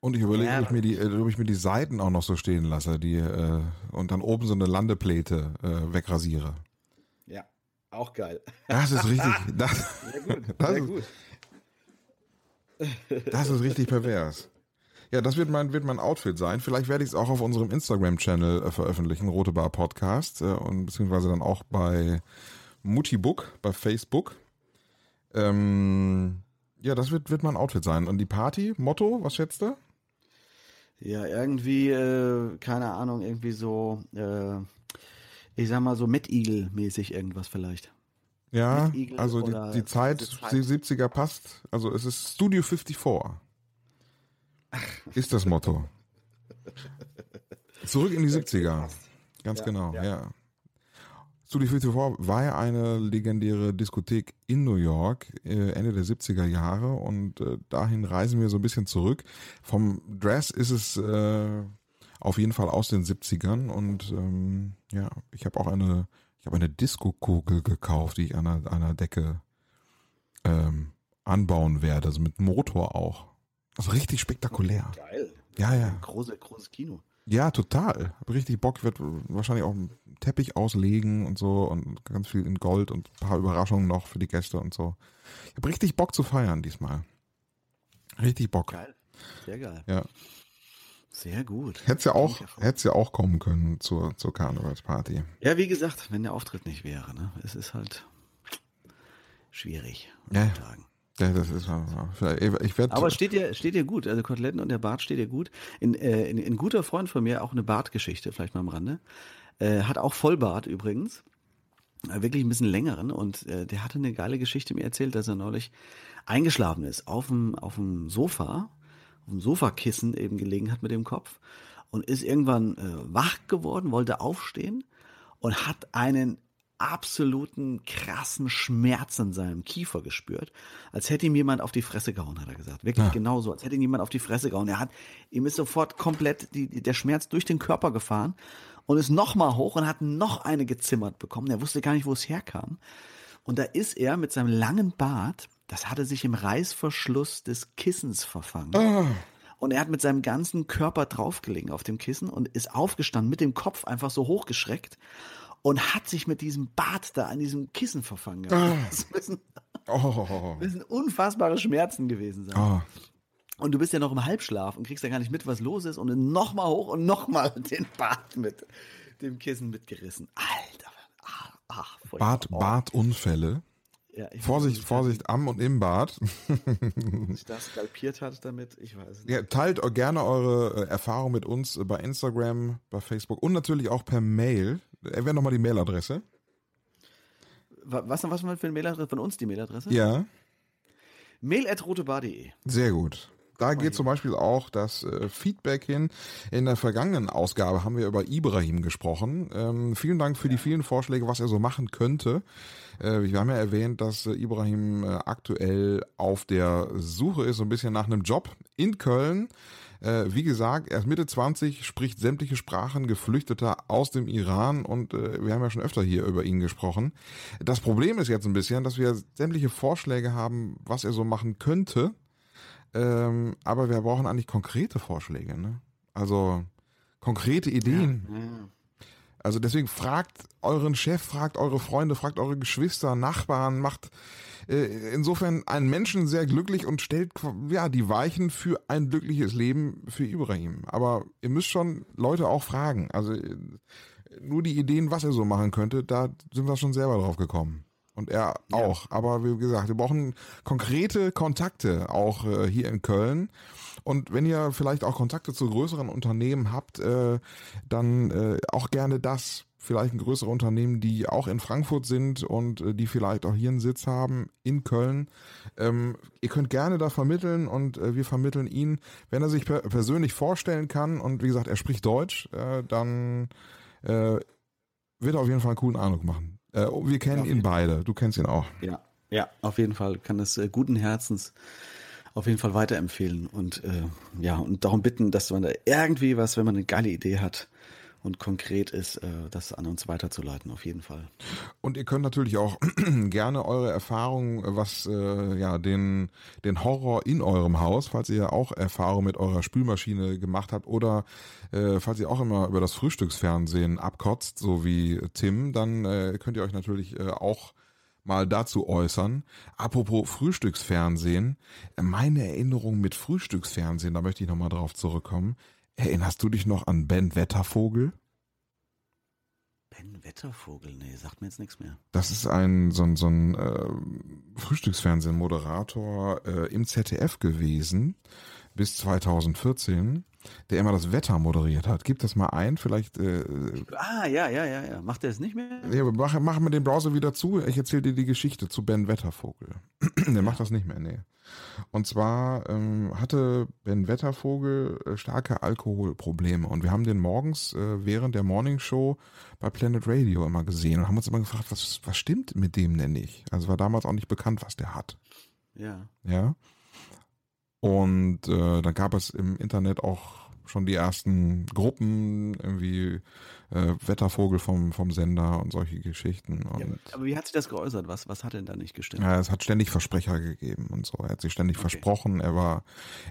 Und ich überlege, ob ich, mir die, ob ich mir die Seiten auch noch so stehen lasse, die äh, und dann oben so eine Landepläte äh, wegrasiere.
Auch geil.
Das ist richtig. Das,
sehr gut. Das, sehr
ist,
gut.
das ist richtig pervers. Ja, das wird mein, wird mein Outfit sein. Vielleicht werde ich es auch auf unserem Instagram-Channel äh, veröffentlichen, Rote Bar Podcast, äh, und beziehungsweise dann auch bei Mutibook, bei Facebook. Ähm, ja, das wird, wird mein Outfit sein. Und die Party, Motto, was schätzt du?
Ja, irgendwie, äh, keine Ahnung, irgendwie so, äh, ich sag mal so Met-Eagle-mäßig irgendwas vielleicht.
Ja, also die, die Zeit, Zeit, die 70er passt. Also es ist Studio 54. Ist das Motto. Zurück in die 70er. Ganz ja, genau, ja. ja. Studio 54 war ja eine legendäre Diskothek in New York äh, Ende der 70er Jahre und äh, dahin reisen wir so ein bisschen zurück. Vom Dress ist es äh, auf jeden Fall aus den 70ern und ähm, ja, ich habe auch eine, ich habe eine Disco-Kugel gekauft, die ich an einer, einer Decke ähm, anbauen werde, also mit Motor auch. Also richtig spektakulär.
Geil.
Ja, ja.
Große, großes Kino.
Ja, total. Hab richtig Bock. Ich werde wahrscheinlich auch einen Teppich auslegen und so und ganz viel in Gold und ein paar Überraschungen noch für die Gäste und so. Ich habe richtig Bock zu feiern diesmal. Richtig Bock.
Geil. Sehr geil.
Ja.
Sehr gut.
Hätte ja auch, ja auch kommen können zur, zur Karnevalsparty.
Ja, wie gesagt, wenn der Auftritt nicht wäre, ne? Es ist halt schwierig.
Ja. Ja, das ist ich werd,
Aber steht dir, steht dir gut. Also Koteletten und der Bart steht dir gut. Ein, äh, ein, ein guter Freund von mir, auch eine Bartgeschichte, vielleicht mal am Rande, äh, hat auch Vollbart übrigens. Äh, wirklich ein bisschen längeren. Und äh, der hatte eine geile Geschichte mir erzählt, dass er neulich eingeschlafen ist auf dem, auf dem Sofa auf dem Sofakissen eben gelegen hat mit dem Kopf und ist irgendwann äh, wach geworden, wollte aufstehen und hat einen absoluten krassen Schmerz in seinem Kiefer gespürt, als hätte ihm jemand auf die Fresse gehauen, hat er gesagt. Wirklich ja. genau so, als hätte ihm jemand auf die Fresse gehauen. Er hat, ihm ist sofort komplett die, der Schmerz durch den Körper gefahren und ist nochmal hoch und hat noch eine gezimmert bekommen. Er wusste gar nicht, wo es herkam. Und da ist er mit seinem langen Bart, das hatte sich im Reißverschluss des Kissens verfangen. Oh. Und er hat mit seinem ganzen Körper draufgelegen auf dem Kissen und ist aufgestanden, mit dem Kopf einfach so hochgeschreckt und hat sich mit diesem Bart da an diesem Kissen verfangen. Oh. Das müssen, oh. müssen unfassbare Schmerzen gewesen sein. Oh. Und du bist ja noch im Halbschlaf und kriegst ja gar nicht mit, was los ist. Und nochmal hoch und nochmal den Bart mit dem Kissen mitgerissen. Alter.
Ach, ach, Bart, Bartunfälle. Ja, Vorsicht, Vorsicht am und im Bad.
sich das skalpiert hat damit, ich weiß
nicht. Ja, teilt gerne eure äh, Erfahrung mit uns bei Instagram, bei Facebook und natürlich auch per Mail. Erwähnt nochmal die Mailadresse.
Was, was für eine Mailadresse? Von uns die Mailadresse?
Ja.
Mail at rotebar.de.
Sehr gut. Da geht zum Beispiel auch das äh, Feedback hin. In der vergangenen Ausgabe haben wir über Ibrahim gesprochen. Ähm, vielen Dank für die vielen Vorschläge, was er so machen könnte. Äh, wir haben ja erwähnt, dass äh, Ibrahim äh, aktuell auf der Suche ist, so ein bisschen nach einem Job in Köln. Äh, wie gesagt, er ist Mitte 20, spricht sämtliche Sprachen, Geflüchteter aus dem Iran und äh, wir haben ja schon öfter hier über ihn gesprochen. Das Problem ist jetzt ein bisschen, dass wir sämtliche Vorschläge haben, was er so machen könnte. Ähm, aber wir brauchen eigentlich konkrete Vorschläge, ne? Also konkrete Ideen. Ja, ja. Also deswegen fragt euren Chef, fragt eure Freunde, fragt eure Geschwister, Nachbarn, macht äh, insofern einen Menschen sehr glücklich und stellt ja die Weichen für ein glückliches Leben für Ibrahim. Aber ihr müsst schon Leute auch fragen. Also äh, nur die Ideen, was er so machen könnte, da sind wir schon selber drauf gekommen. Und er ja. auch. Aber wie gesagt, wir brauchen konkrete Kontakte auch äh, hier in Köln. Und wenn ihr vielleicht auch Kontakte zu größeren Unternehmen habt, äh, dann äh, auch gerne das. Vielleicht ein größere Unternehmen, die auch in Frankfurt sind und äh, die vielleicht auch hier einen Sitz haben in Köln. Ähm, ihr könnt gerne da vermitteln und äh, wir vermitteln ihn. Wenn er sich per persönlich vorstellen kann und wie gesagt, er spricht Deutsch, äh, dann äh, wird er auf jeden Fall einen coolen Eindruck machen. Äh, wir kennen ihn beide. Du kennst ihn auch.
Ja, ja, auf jeden Fall. Kann es äh, guten Herzens auf jeden Fall weiterempfehlen und äh, ja, und darum bitten, dass man da irgendwie was, wenn man eine geile Idee hat, und konkret ist, äh, das an uns weiterzuleiten, auf jeden Fall.
Und ihr könnt natürlich auch gerne eure Erfahrungen, was äh, ja den, den Horror in eurem Haus, falls ihr auch Erfahrungen mit eurer Spülmaschine gemacht habt oder äh, falls ihr auch immer über das Frühstücksfernsehen abkotzt, so wie Tim, dann äh, könnt ihr euch natürlich äh, auch mal dazu äußern. Apropos Frühstücksfernsehen, meine Erinnerung mit Frühstücksfernsehen, da möchte ich nochmal drauf zurückkommen. Erinnerst du dich noch an Ben Wettervogel?
Ben Wettervogel, nee, sagt mir jetzt nichts mehr.
Das ist ein so ein, so ein äh, Frühstücksfernsehmoderator äh, im ZDF gewesen bis 2014, der immer das Wetter moderiert hat. Gib das mal ein, vielleicht. Äh,
ah, ja, ja, ja, ja. Macht er es nicht mehr?
Ja, mach, mach mal den Browser wieder zu. Ich erzähle dir die Geschichte zu Ben Wettervogel. der ja. macht das nicht mehr, nee. Und zwar ähm, hatte Ben Wettervogel äh, starke Alkoholprobleme und wir haben den morgens äh, während der Morning Show bei Planet Radio immer gesehen und haben uns immer gefragt, was, was stimmt mit dem denn nicht? Also war damals auch nicht bekannt, was der hat.
Ja.
Ja. Und äh, dann gab es im Internet auch schon die ersten Gruppen, irgendwie äh, Wettervogel vom, vom Sender und solche Geschichten. Und, ja,
aber wie hat sich das geäußert? Was, was hat denn da nicht gestimmt?
Ja, es hat ständig Versprecher gegeben und so. Er hat sich ständig okay. versprochen. Er war,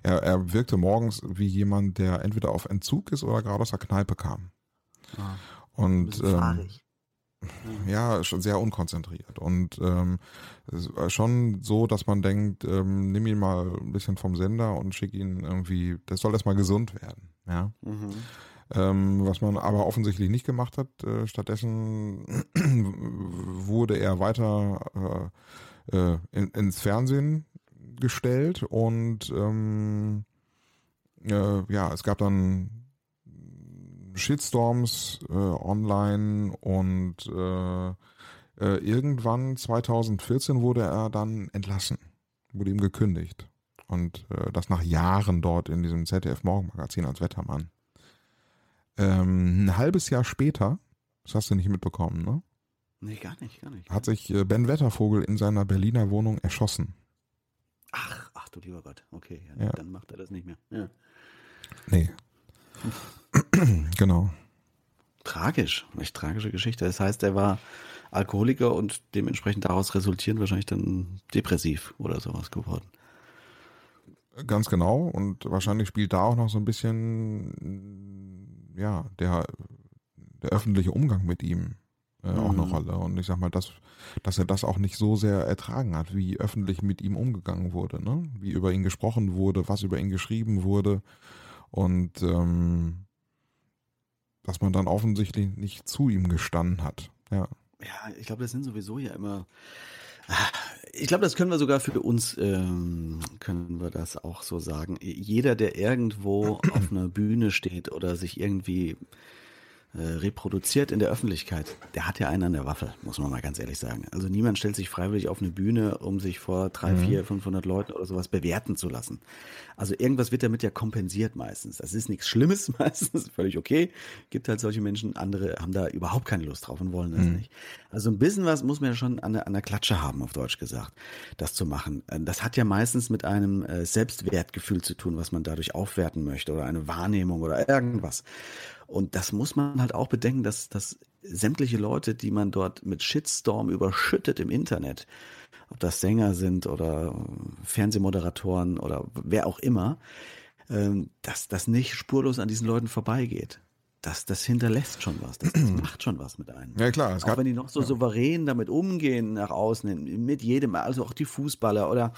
er, er wirkte morgens wie jemand, der entweder auf Entzug ist oder gerade aus der Kneipe kam. Ah, und ähm, ja, schon sehr unkonzentriert und ähm, schon so, dass man denkt, ähm, nimm ihn mal ein bisschen vom Sender und schick ihn irgendwie, das soll erstmal gesund werden, ja. Mhm. Ähm, was man aber offensichtlich nicht gemacht hat. Äh, stattdessen wurde er weiter äh, äh, in, ins Fernsehen gestellt und ähm, äh, ja, es gab dann Shitstorms äh, online und äh, äh, irgendwann 2014 wurde er dann entlassen, wurde ihm gekündigt. Und äh, das nach Jahren dort in diesem ZDF-Morgenmagazin als Wettermann. Ähm, ein halbes Jahr später, das hast du nicht mitbekommen, ne?
Nee, gar nicht, gar nicht.
Hat sich äh, Ben Wettervogel in seiner Berliner Wohnung erschossen.
Ach, ach du lieber Gott. Okay, ja,
Ja.
dann macht er das nicht mehr. Ja.
Nee. genau.
Tragisch, echt tragische Geschichte. Das heißt, er war Alkoholiker und dementsprechend daraus resultierend wahrscheinlich dann depressiv oder sowas geworden.
Ganz genau. Und wahrscheinlich spielt da auch noch so ein bisschen, ja, der, der öffentliche Umgang mit ihm äh, auch eine
Mhm.
Rolle. Und ich sag mal, dass, dass er das auch nicht so sehr ertragen hat, wie öffentlich mit ihm umgegangen wurde, ne? Wie über ihn gesprochen wurde, was über ihn geschrieben wurde. Und ähm, dass man dann offensichtlich nicht zu ihm gestanden hat. Ja.
Ja, ich glaube, das sind sowieso ja immer. Ich glaube, das können wir sogar für uns, ähm, können wir das auch so sagen. Jeder, der irgendwo auf einer Bühne steht oder sich irgendwie äh, reproduziert in der Öffentlichkeit, der hat ja einen an der Waffe, muss man mal ganz ehrlich sagen. Also niemand stellt sich freiwillig auf eine Bühne, um sich vor drei, vier, 500 Leuten oder sowas bewerten zu lassen. Also irgendwas wird damit ja kompensiert meistens. Das ist nichts Schlimmes meistens, völlig okay. Gibt halt solche Menschen, andere haben da überhaupt keine Lust drauf und wollen das nicht. Also ein bisschen was muss man ja schon an der, an der Klatsche haben, auf Deutsch gesagt, das zu machen. Äh, Das hat ja meistens mit einem äh, Selbstwertgefühl zu tun, was man dadurch aufwerten möchte oder eine Wahrnehmung oder irgendwas. Und das muss man halt auch bedenken, dass, dass sämtliche Leute, die man dort mit Shitstorm überschüttet im Internet, ob das Sänger sind oder Fernsehmoderatoren oder wer auch immer, ähm, dass das nicht spurlos an diesen Leuten vorbeigeht. Das, das hinterlässt schon was, das, das macht schon was mit einem.
Ja, klar, es
Auch
gab-
wenn die noch so souverän damit umgehen nach außen, mit jedem, also auch die Fußballer oder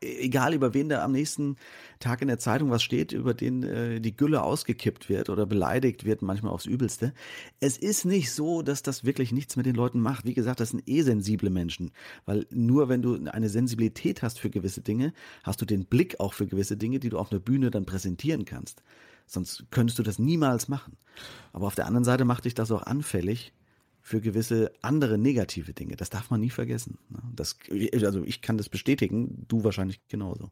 egal über wen da am nächsten Tag in der Zeitung was steht, über den äh, die Gülle ausgekippt wird oder beleidigt wird, manchmal aufs Übelste. Es ist nicht so, dass das wirklich nichts mit den Leuten macht. Wie gesagt, das sind eh sensible Menschen, weil nur wenn du eine Sensibilität hast für gewisse Dinge, hast du den Blick auch für gewisse Dinge, die du auf einer Bühne dann präsentieren kannst. Sonst könntest du das niemals machen. Aber auf der anderen Seite macht dich das auch anfällig für gewisse andere negative Dinge. Das darf man nie vergessen. ne? Das, also ich kann das bestätigen, du wahrscheinlich genauso.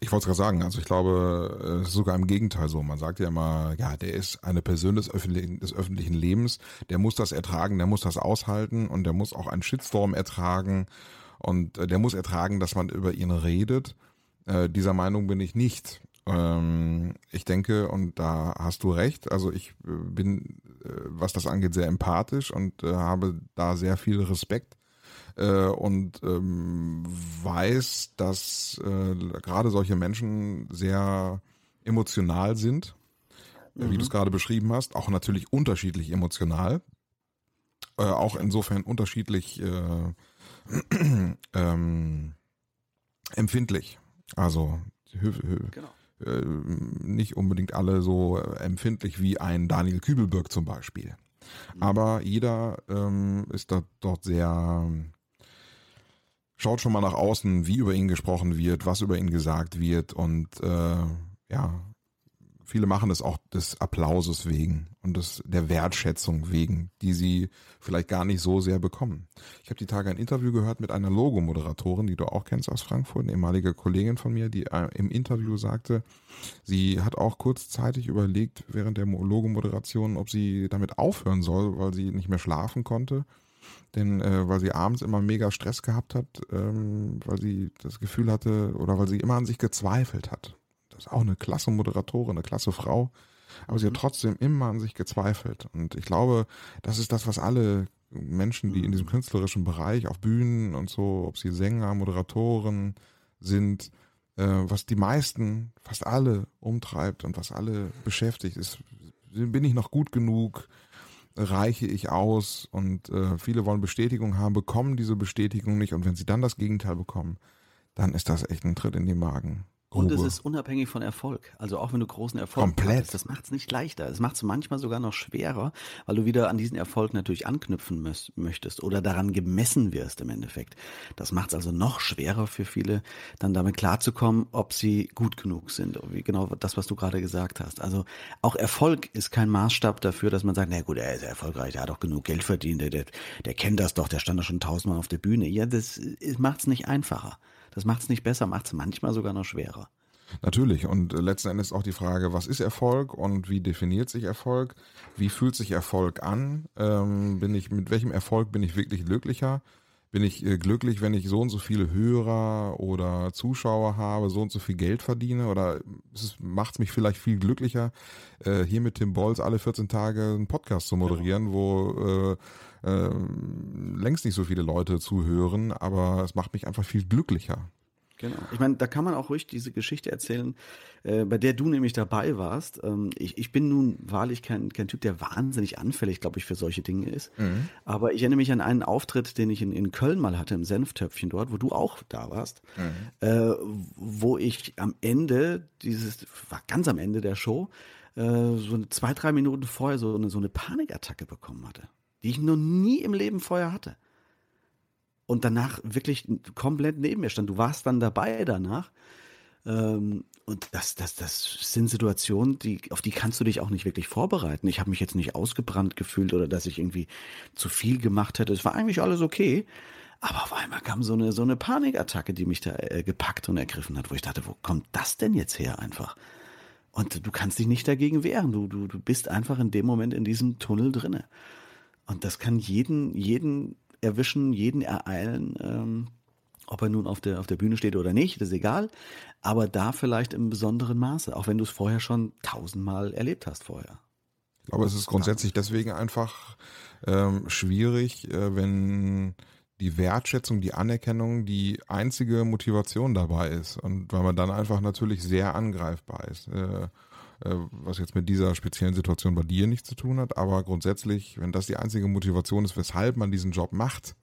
Ich wollte es gerade sagen, also ich glaube, es ist sogar im Gegenteil so. Man sagt ja immer, ja, der ist eine Person des öffentlichen, des öffentlichen Lebens, der muss das ertragen, der muss das aushalten und der muss auch einen Shitstorm ertragen und äh, der muss ertragen, dass man über ihn redet. Äh, dieser Meinung bin ich nicht. Ähm, ich denke, und da hast du recht, also ich äh, bin, äh, was das angeht, sehr empathisch und äh, habe da sehr viel Respekt äh, und ähm, weiß, dass äh, gerade solche Menschen sehr emotional sind, äh, wie du es gerade beschrieben hast, auch natürlich unterschiedlich emotional, auch insofern unterschiedlich äh, ähm, empfindlich. Also
Genau.
Äh, nicht unbedingt alle so äh, empfindlich wie ein Daniel Kübelberg zum Beispiel. Aber jeder ähm, ist da, dort sehr, schaut schon mal nach außen, wie über ihn gesprochen wird, was über ihn gesagt wird und äh, ja, viele machen es auch des Applauses wegen und des, der Wertschätzung wegen, die sie vielleicht gar nicht so sehr bekommen. Ich habe die Tage ein Interview gehört mit einer Logomoderatorin, die du auch kennst aus Frankfurt, eine ehemalige Kollegin von mir, die äh, im Interview sagte, sie hat auch kurzzeitig überlegt während der Mo- Logomoderation, ob sie damit aufhören soll, weil sie nicht mehr schlafen konnte. Denn äh, weil sie abends immer mega Stress gehabt hat, ähm, weil sie das Gefühl hatte oder weil sie immer an sich gezweifelt hat. Das ist auch eine klasse Moderatorin, eine klasse Frau. Aber sie hat trotzdem immer an sich gezweifelt. Und ich glaube, das ist das, was alle Menschen, die in diesem künstlerischen Bereich auf Bühnen und so, ob sie Sänger, Moderatoren sind, äh, was die meisten, fast alle umtreibt und was alle beschäftigt, ist, bin ich noch gut genug? reiche ich aus und äh, viele wollen Bestätigung haben, bekommen diese Bestätigung nicht und wenn sie dann das Gegenteil bekommen, dann ist das echt ein Tritt in die Magen.
Und es ist unabhängig von Erfolg. Also auch wenn du großen Erfolg
Komplett.
hast, das macht es nicht leichter. Es macht es manchmal sogar noch schwerer, weil du wieder an diesen Erfolg natürlich anknüpfen möchtest oder daran gemessen wirst im Endeffekt. Das macht es also noch schwerer für viele, dann damit klarzukommen, ob sie gut genug sind. Wie genau das, was du gerade gesagt hast. Also auch Erfolg ist kein Maßstab dafür, dass man sagt, na gut, er ist erfolgreich, er hat auch genug Geld verdient, der, der, der kennt das doch, der stand doch schon tausendmal auf der Bühne. Ja, das macht es nicht einfacher. Das macht es nicht besser, macht es manchmal sogar noch schwerer.
Natürlich. Und letzten Endes auch die Frage, was ist Erfolg und wie definiert sich Erfolg? Wie fühlt sich Erfolg an? Ähm, bin ich, mit welchem Erfolg bin ich wirklich glücklicher? Bin ich äh, glücklich, wenn ich so und so viele Hörer oder Zuschauer habe, so und so viel Geld verdiene? Oder macht es mich vielleicht viel glücklicher, äh, hier mit Tim Bolz alle 14 Tage einen Podcast zu moderieren, ja. wo äh, äh, längst nicht so viele Leute zuhören, aber es macht mich einfach viel glücklicher.
Genau. Ich meine, da kann man auch ruhig diese Geschichte erzählen, äh, bei der du nämlich dabei warst. Ähm, ich, ich bin nun wahrlich kein, kein Typ, der wahnsinnig anfällig, glaube ich, für solche Dinge ist. Mhm. Aber ich erinnere mich an einen Auftritt, den ich in, in Köln mal hatte, im Senftöpfchen dort, wo du auch da warst, mhm. äh, wo ich am Ende dieses, war ganz am Ende der Show, äh, so zwei, drei Minuten vorher so eine, so eine Panikattacke bekommen hatte, die ich noch nie im Leben vorher hatte und danach wirklich komplett neben mir stand. Du warst dann dabei danach. Ähm, und das, das, das sind Situationen, die, auf die kannst du dich auch nicht wirklich vorbereiten. Ich habe mich jetzt nicht ausgebrannt gefühlt oder dass ich irgendwie zu viel gemacht hätte. Es war eigentlich alles okay. Aber auf einmal kam so eine, so eine Panikattacke, die mich da äh, gepackt und ergriffen hat, wo ich dachte, wo kommt das denn jetzt her einfach? Und du kannst dich nicht dagegen wehren. Du, du, du bist einfach in dem Moment in diesem Tunnel drinne. Und das kann jeden, jeden erwischen, jeden ereilen, ähm, ob er nun auf der, auf der Bühne steht oder nicht, das ist egal. Aber da vielleicht im besonderen Maße, auch wenn du es vorher schon tausendmal erlebt hast vorher.
Ich glaube, es ist grundsätzlich deswegen einfach ähm, schwierig, äh, wenn die Wertschätzung, die Anerkennung die einzige Motivation dabei ist und weil man dann einfach natürlich sehr angreifbar ist. Äh, was jetzt mit dieser speziellen Situation bei dir nichts zu tun hat, aber grundsätzlich, wenn das die einzige Motivation ist, weshalb man diesen Job macht,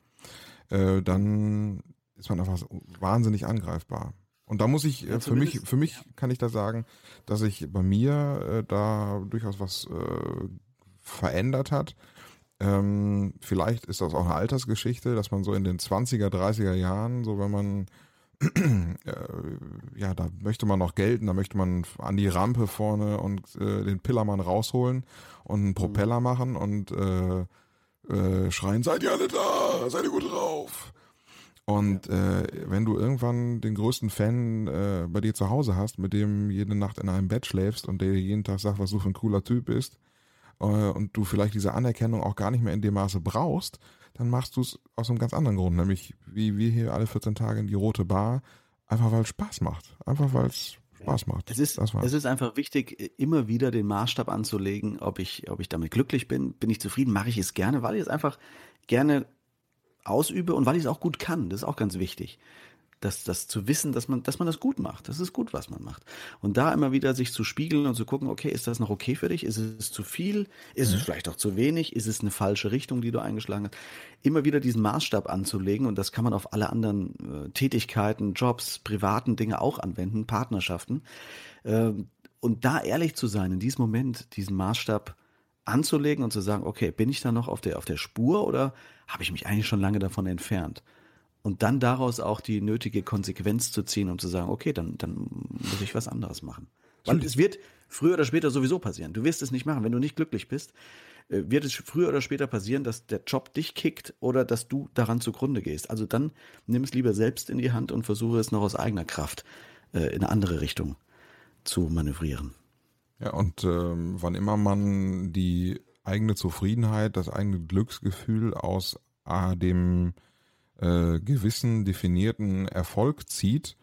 äh, dann ist man einfach wahnsinnig angreifbar. Und da muss ich, ja, für mich, für mich kann ich da sagen, dass sich bei mir äh, da durchaus was äh, verändert hat. Ähm, vielleicht ist das auch eine Altersgeschichte, dass man so in den 20er, 30er Jahren, so wenn man äh, ja, da möchte man noch gelten, da möchte man an die Rampe vorne und äh, den Pillermann rausholen und einen Propeller mhm. machen und äh, äh, schreien, seid ihr alle da, seid ihr gut drauf. Und äh, wenn du irgendwann den größten Fan äh, bei dir zu Hause hast, mit dem jede Nacht in einem Bett schläfst und der jeden Tag sagt, was du für ein cooler Typ bist, äh, und du vielleicht diese Anerkennung auch gar nicht mehr in dem Maße brauchst, dann machst du es aus einem ganz anderen Grund, nämlich wie wir hier alle 14 Tage in die rote Bar, einfach weil es Spaß macht. Einfach weil es Spaß macht.
Es ist, es ist einfach wichtig, immer wieder den Maßstab anzulegen, ob ich, ob ich damit glücklich bin, bin ich zufrieden, mache ich es gerne, weil ich es einfach gerne ausübe und weil ich es auch gut kann. Das ist auch ganz wichtig das, das zu wissen, dass man, dass man das gut macht. Das ist gut, was man macht. Und da immer wieder sich zu spiegeln und zu gucken, okay, ist das noch okay für dich? Ist es zu viel? Ist mhm. es vielleicht auch zu wenig? Ist es eine falsche Richtung, die du eingeschlagen hast? Immer wieder diesen Maßstab anzulegen und das kann man auf alle anderen äh, Tätigkeiten, Jobs, privaten Dinge auch anwenden, Partnerschaften. Äh, und da ehrlich zu sein, in diesem Moment diesen Maßstab anzulegen und zu sagen, okay, bin ich da noch auf der, auf der Spur oder habe ich mich eigentlich schon lange davon entfernt? Und dann daraus auch die nötige Konsequenz zu ziehen, um zu sagen, okay, dann, dann muss ich was anderes machen. Weil es wird früher oder später sowieso passieren. Du wirst es nicht machen. Wenn du nicht glücklich bist, äh, wird es früher oder später passieren, dass der Job dich kickt oder dass du daran zugrunde gehst. Also dann nimm es lieber selbst in die Hand und versuche es noch aus eigener Kraft äh, in eine andere Richtung zu manövrieren.
Ja, und ähm, wann immer man die eigene Zufriedenheit, das eigene Glücksgefühl aus äh, dem äh, gewissen definierten Erfolg zieht,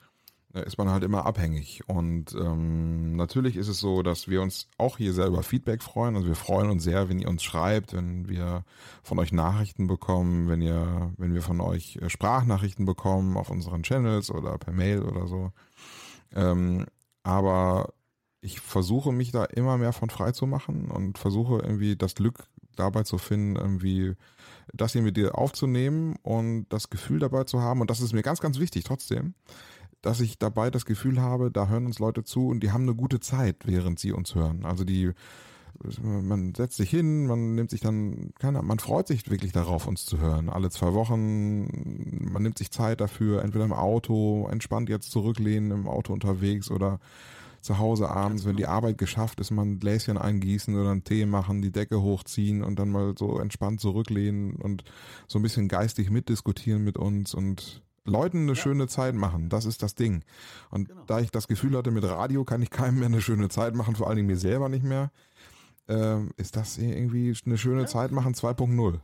äh, ist man halt immer abhängig. Und ähm, natürlich ist es so, dass wir uns auch hier selber Feedback freuen. Also wir freuen uns sehr, wenn ihr uns schreibt, wenn wir von euch Nachrichten bekommen, wenn ihr, wenn wir von euch äh, Sprachnachrichten bekommen auf unseren Channels oder per Mail oder so. Ähm, aber ich versuche mich da immer mehr von frei zu machen und versuche irgendwie das Glück dabei zu finden, irgendwie das hier mit dir aufzunehmen und das Gefühl dabei zu haben, und das ist mir ganz, ganz wichtig trotzdem, dass ich dabei das Gefühl habe, da hören uns Leute zu und die haben eine gute Zeit, während sie uns hören. Also die, man setzt sich hin, man nimmt sich dann, keine, man freut sich wirklich darauf, uns zu hören. Alle zwei Wochen, man nimmt sich Zeit dafür, entweder im Auto, entspannt jetzt zurücklehnen, im Auto unterwegs oder zu Hause abends, wenn die genau. Arbeit geschafft ist, mal ein Gläschen eingießen oder einen Tee machen, die Decke hochziehen und dann mal so entspannt zurücklehnen und so ein bisschen geistig mitdiskutieren mit uns und Leuten eine ja. schöne Zeit machen, das ist das Ding. Und genau. da ich das Gefühl hatte, mit Radio kann ich keinem mehr eine schöne Zeit machen, vor allen Dingen mir selber nicht mehr, äh, ist das irgendwie eine schöne ja. Zeit machen 2.0.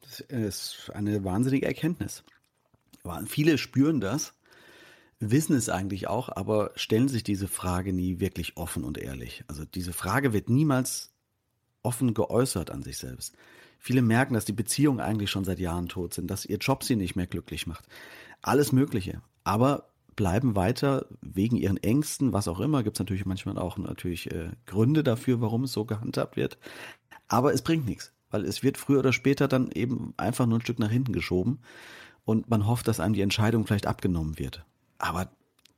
Das ist eine wahnsinnige Erkenntnis. Viele spüren das, wissen es eigentlich auch, aber stellen sich diese Frage nie wirklich offen und ehrlich. Also diese Frage wird niemals offen geäußert an sich selbst. Viele merken, dass die Beziehungen eigentlich schon seit Jahren tot sind, dass ihr Job sie nicht mehr glücklich macht. Alles Mögliche. Aber bleiben weiter wegen ihren Ängsten, was auch immer. Gibt es natürlich manchmal auch natürlich äh, Gründe dafür, warum es so gehandhabt wird. Aber es bringt nichts, weil es wird früher oder später dann eben einfach nur ein Stück nach hinten geschoben und man hofft, dass einem die Entscheidung vielleicht abgenommen wird. Aber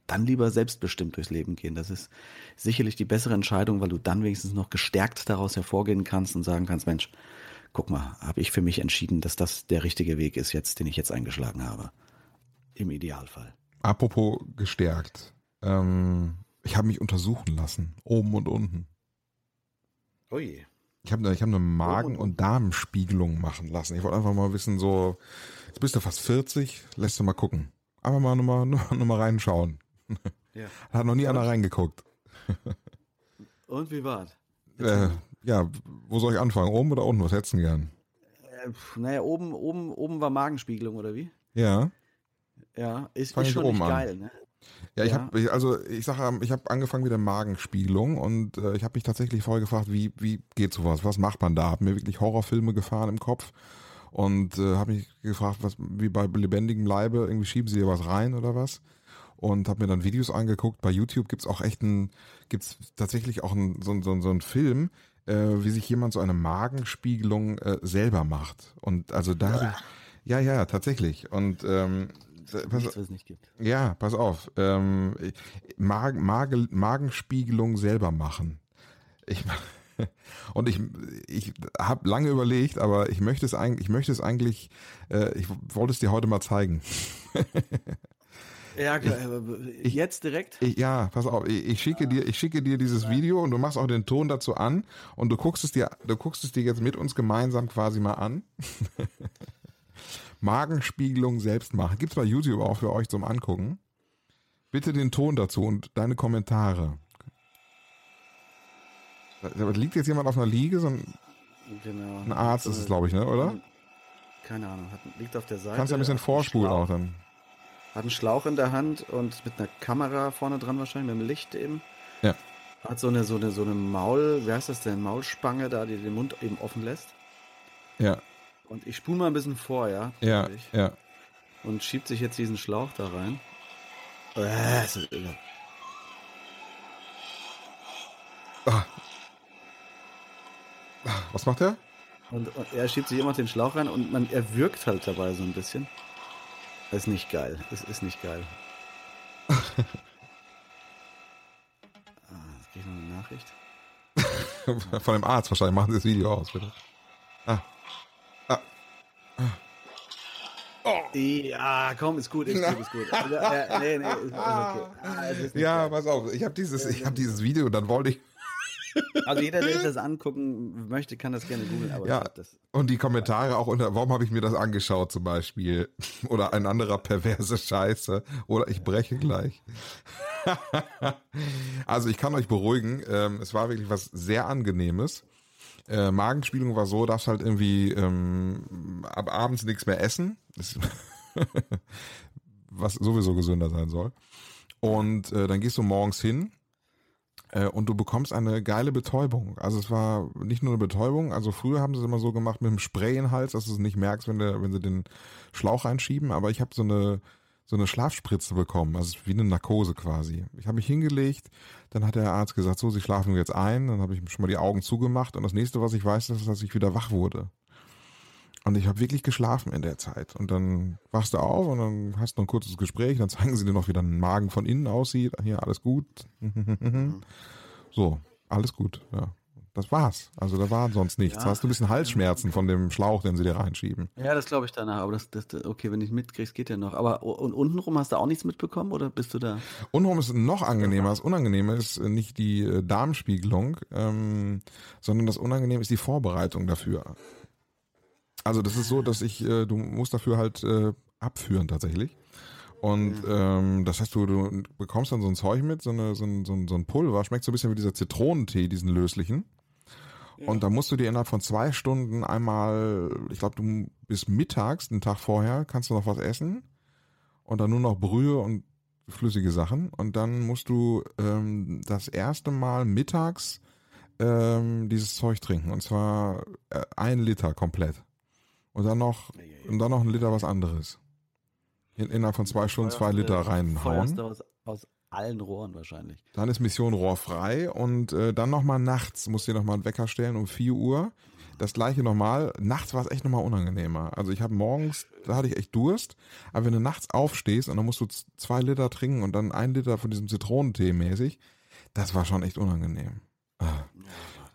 dann lieber selbstbestimmt durchs Leben gehen. Das ist sicherlich die bessere Entscheidung, weil du dann wenigstens noch gestärkt daraus hervorgehen kannst und sagen kannst, Mensch, guck mal, habe ich für mich entschieden, dass das der richtige Weg ist jetzt, den ich jetzt eingeschlagen habe. Im Idealfall.
Apropos gestärkt. Ähm, ich habe mich untersuchen lassen, oben und unten.
Oh je.
Ich habe ich hab eine Magen- und Darmspiegelung machen lassen. Ich wollte einfach mal wissen, so, jetzt bist du fast 40, lässt du mal gucken. Einfach mal nochmal noch, noch mal reinschauen. Ja. Hat noch nie einer reingeguckt.
Und wie war's?
Äh, ja, wo soll ich anfangen? Oben oder unten? Was hättest du gern?
Äh, naja, oben, oben, oben war Magenspiegelung, oder wie?
Ja.
Ja, ist, ist schon nicht geil, ne?
Ja, ich ja. habe also ich sage, ich habe angefangen mit der Magenspiegelung und äh, ich habe mich tatsächlich vorher gefragt, wie wie geht sowas? Was macht man da? Hab mir wirklich Horrorfilme gefahren im Kopf und äh, habe mich gefragt, was wie bei lebendigem Leibe irgendwie schieben sie hier was rein oder was? Und habe mir dann Videos angeguckt. Bei YouTube gibt's auch echt ein gibt's tatsächlich auch ein, so, so, so ein Film, äh, wie sich jemand so eine Magenspiegelung äh, selber macht. Und also da ich ja ja tatsächlich und ähm, nichts, was es nicht gibt. Ja, pass auf. Ähm, Magen, Magen, Magenspiegelung selber machen. Ich, und ich, ich habe lange überlegt, aber ich möchte es eigentlich, ich möchte es eigentlich, äh, ich wollte es dir heute mal zeigen.
Ja, klar, ich, jetzt direkt?
Ich, ja, pass auf, ich, ich, schicke dir, ich schicke dir dieses Video und du machst auch den Ton dazu an und du guckst es dir, du guckst es dir jetzt mit uns gemeinsam quasi mal an. Magenspiegelung selbst machen. Gibt's bei YouTube auch für euch zum Angucken. Bitte den Ton dazu und deine Kommentare. Liegt jetzt jemand auf einer Liege? So ein, genau. ein Arzt ist es, glaube ich, ne, oder?
Keine Ahnung. Hat, liegt auf der Seite.
Kannst du ein bisschen vorspulen auch dann.
Hat einen Schlauch in der Hand und mit einer Kamera vorne dran wahrscheinlich, mit dem Licht eben.
Ja.
Hat so eine, so eine, so eine Maul, wie heißt das denn, Maulspange da, die den Mund eben offen lässt.
Ja.
Und ich spule mal ein bisschen vor, ja?
Ja, ja.
Und schiebt sich jetzt diesen Schlauch da rein. Äh,
ah. Was macht er?
Und, und, er schiebt sich immer den Schlauch rein und man, er wirkt halt dabei so ein bisschen. Das ist nicht geil. Das ist nicht geil. ah, jetzt kriege ich noch eine
Nachricht. Von dem Arzt wahrscheinlich. Machen Sie das Video aus, bitte. Ah.
Ja, komm, ist gut, ist gut, ist gut. Also, äh, nee, nee, ist, ist okay.
Ah, ist ja, pass auf, ich habe dieses, ich habe dieses Video, dann wollte ich.
Also jeder, der sich das angucken möchte, kann das gerne googeln. Aber
ja,
das,
und die Kommentare auch unter, warum habe ich mir das angeschaut zum Beispiel? Oder ein anderer perverse Scheiße. Oder ich breche gleich. also ich kann euch beruhigen, ähm, es war wirklich was sehr Angenehmes. Äh, Magenspiegelung war so, dass halt irgendwie ähm, ab abends nichts mehr essen. was sowieso gesünder sein soll. Und äh, dann gehst du morgens hin äh, und du bekommst eine geile Betäubung. Also es war nicht nur eine Betäubung, also früher haben sie es immer so gemacht mit einem Spray in den Hals, dass du es nicht merkst, wenn, du, wenn sie den Schlauch reinschieben, aber ich habe so eine so eine Schlafspritze bekommen, also wie eine Narkose quasi. Ich habe mich hingelegt, dann hat der Arzt gesagt, so, Sie schlafen jetzt ein, dann habe ich schon mal die Augen zugemacht und das nächste, was ich weiß, ist, dass ich wieder wach wurde. Und ich habe wirklich geschlafen in der Zeit. Und dann wachst du auf und dann hast du ein kurzes Gespräch, dann zeigen sie dir noch, wie dein Magen von innen aussieht. Hier, alles gut. so, alles gut, ja. Das war's. Also da war sonst nichts. Ja. Hast du ein bisschen Halsschmerzen von dem Schlauch, den sie dir reinschieben?
Ja, das glaube ich danach. Aber das, das, okay, wenn ich mitkriegst, geht ja noch. Aber und untenrum hast du auch nichts mitbekommen oder bist du da?
Untenrum ist noch angenehmer. Das Unangenehme ist nicht die äh, Darmspiegelung, ähm, sondern das Unangenehme ist die Vorbereitung dafür. Also das ist so, dass ich, äh, du musst dafür halt äh, abführen tatsächlich. Und ähm, das heißt, du, du bekommst dann so ein Zeug mit, so, eine, so, ein, so, ein, so ein Pulver, schmeckt so ein bisschen wie dieser Zitronentee, diesen löslichen. Und da musst du dir innerhalb von zwei Stunden einmal, ich glaube, du bis mittags, den Tag vorher, kannst du noch was essen. Und dann nur noch Brühe und flüssige Sachen. Und dann musst du ähm, das erste Mal mittags ähm, dieses Zeug trinken. Und zwar äh, ein Liter komplett. Und dann noch, und dann noch ein Liter was anderes. In, innerhalb von zwei Stunden zwei Liter reinhauen.
Aus, aus allen Rohren wahrscheinlich.
Dann ist Mission rohrfrei und äh, dann nochmal nachts musst du dir nochmal einen Wecker stellen um 4 Uhr. Das gleiche nochmal. Nachts war es echt nochmal unangenehmer. Also ich habe morgens, da hatte ich echt Durst, aber wenn du nachts aufstehst und dann musst du zwei Liter trinken und dann ein Liter von diesem Zitronentee mäßig, das war schon echt unangenehm. Ah.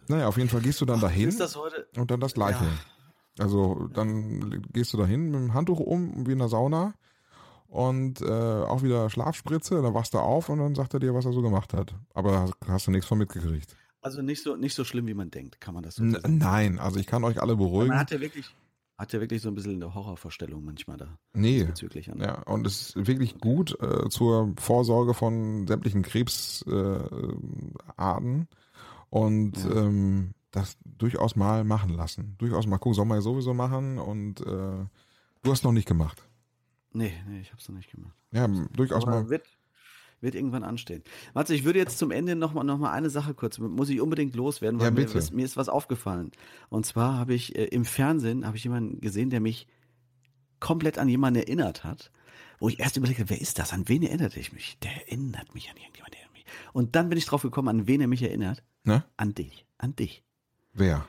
Naja, auf jeden Fall gehst du dann dahin
das heute?
und dann das gleiche. Also dann gehst du dahin mit dem Handtuch um, wie in der Sauna und äh, auch wieder Schlafspritze, dann wachst du auf und dann sagt er dir, was er so gemacht hat. Aber hast, hast du nichts von mitgekriegt.
Also nicht so, nicht so schlimm, wie man denkt, kann man das so
N
sagen.
nein, also ich kann euch alle beruhigen.
Man hat ja wirklich, hat ja wirklich so ein bisschen eine Horrorvorstellung manchmal da
nee.
bezüglich. An.
Ja, und es ist wirklich gut äh, zur Vorsorge von sämtlichen Krebsarten äh, Arten und
Ja.
ähm, das durchaus mal machen lassen. Durchaus mal gucken, soll man ja sowieso machen und äh, du hast noch nicht gemacht.
Nee, nee, ich hab's noch nicht gemacht.
Ja, durchaus
Aber
mal.
wird, wird irgendwann anstehen. Matze, ich würde jetzt zum Ende noch mal, noch mal eine Sache kurz, muss ich unbedingt loswerden, weil
Ja,
mir,
bitte.
was- mir ist was aufgefallen. Und zwar habe ich äh, im Fernsehen, habe ich jemanden gesehen, der mich komplett an jemanden erinnert hat, wo ich erst überlegt habe, wer ist das? An wen erinnerte ich mich? Der erinnert mich an irgendjemanden. Und dann bin ich drauf gekommen, an wen er mich erinnert.
Ne?
An dich. An dich.
Wer?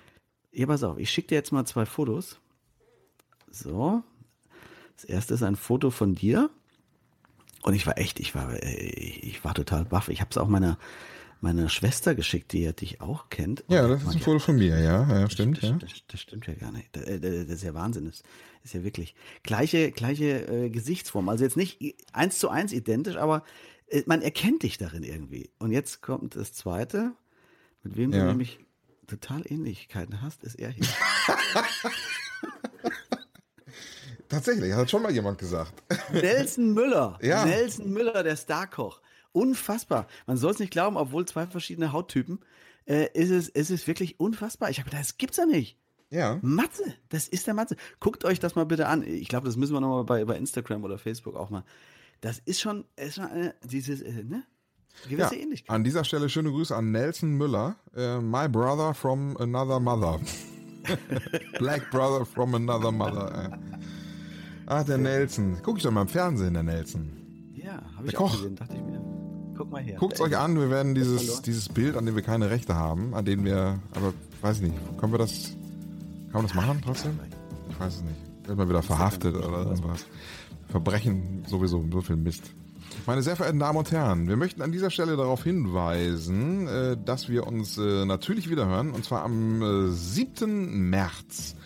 Ja, pass auf, ich schicke dir jetzt mal zwei Fotos. So. Das erste ist ein Foto von dir. Und ich war echt, ich war, äh, ich war total baff. Ich habe es auch meiner, meiner Schwester geschickt, die ja dich auch kennt. Und
Ja, das ist ein Foto von mir, ja, ja, stimmt,
das,
ja.
Das, das stimmt ja gar nicht. Das, äh, das ist ja Wahnsinn. Das ist ja wirklich gleiche, gleiche äh, Gesichtsform. Also jetzt nicht eins zu eins identisch, aber äh, man erkennt dich darin irgendwie. Und jetzt kommt das zweite, mit wem
Ja.
du nämlich total Ähnlichkeiten hast, ist er hier.
Tatsächlich, hat schon mal jemand gesagt.
Nelson Müller.
Ja.
Nelson Müller, der Starkoch. Unfassbar. Man soll es nicht glauben, obwohl zwei verschiedene Hauttypen, äh, ist, es, ist es wirklich unfassbar. Ich habe gedacht, das gibt's ja nicht.
Ja.
Matze, das ist der Matze. Guckt euch das mal bitte an. Ich glaube, das müssen wir nochmal bei, bei Instagram oder Facebook auch mal. Das ist schon, ist schon eine, dieses, äh, ne?
Ja,
Gewisse Ähnlichkeit.
an dieser Stelle schöne Grüße an Nelson Müller, äh, my brother from another mother. Black brother from another mother. Äh. Ah, der Nelson. Guck ich doch mal im Fernsehen, der Nelson.
Ja, habe ich auch
Koch.
gesehen, dachte ich mir. Guck mal her.
Guckt's
Äh,
euch an, wir werden dieses, dieses Bild, an dem wir keine Rechte haben, an dem wir, aber weiß ich nicht, können wir das, kann man das machen trotzdem? Ich weiß es nicht. Wird man wieder verhaftet oder irgendwas. Verbrechen sowieso, so viel Mist. Meine sehr verehrten Damen und Herren, wir möchten an dieser Stelle darauf hinweisen, äh, dass wir uns äh, natürlich wiederhören, und zwar am äh, 7. März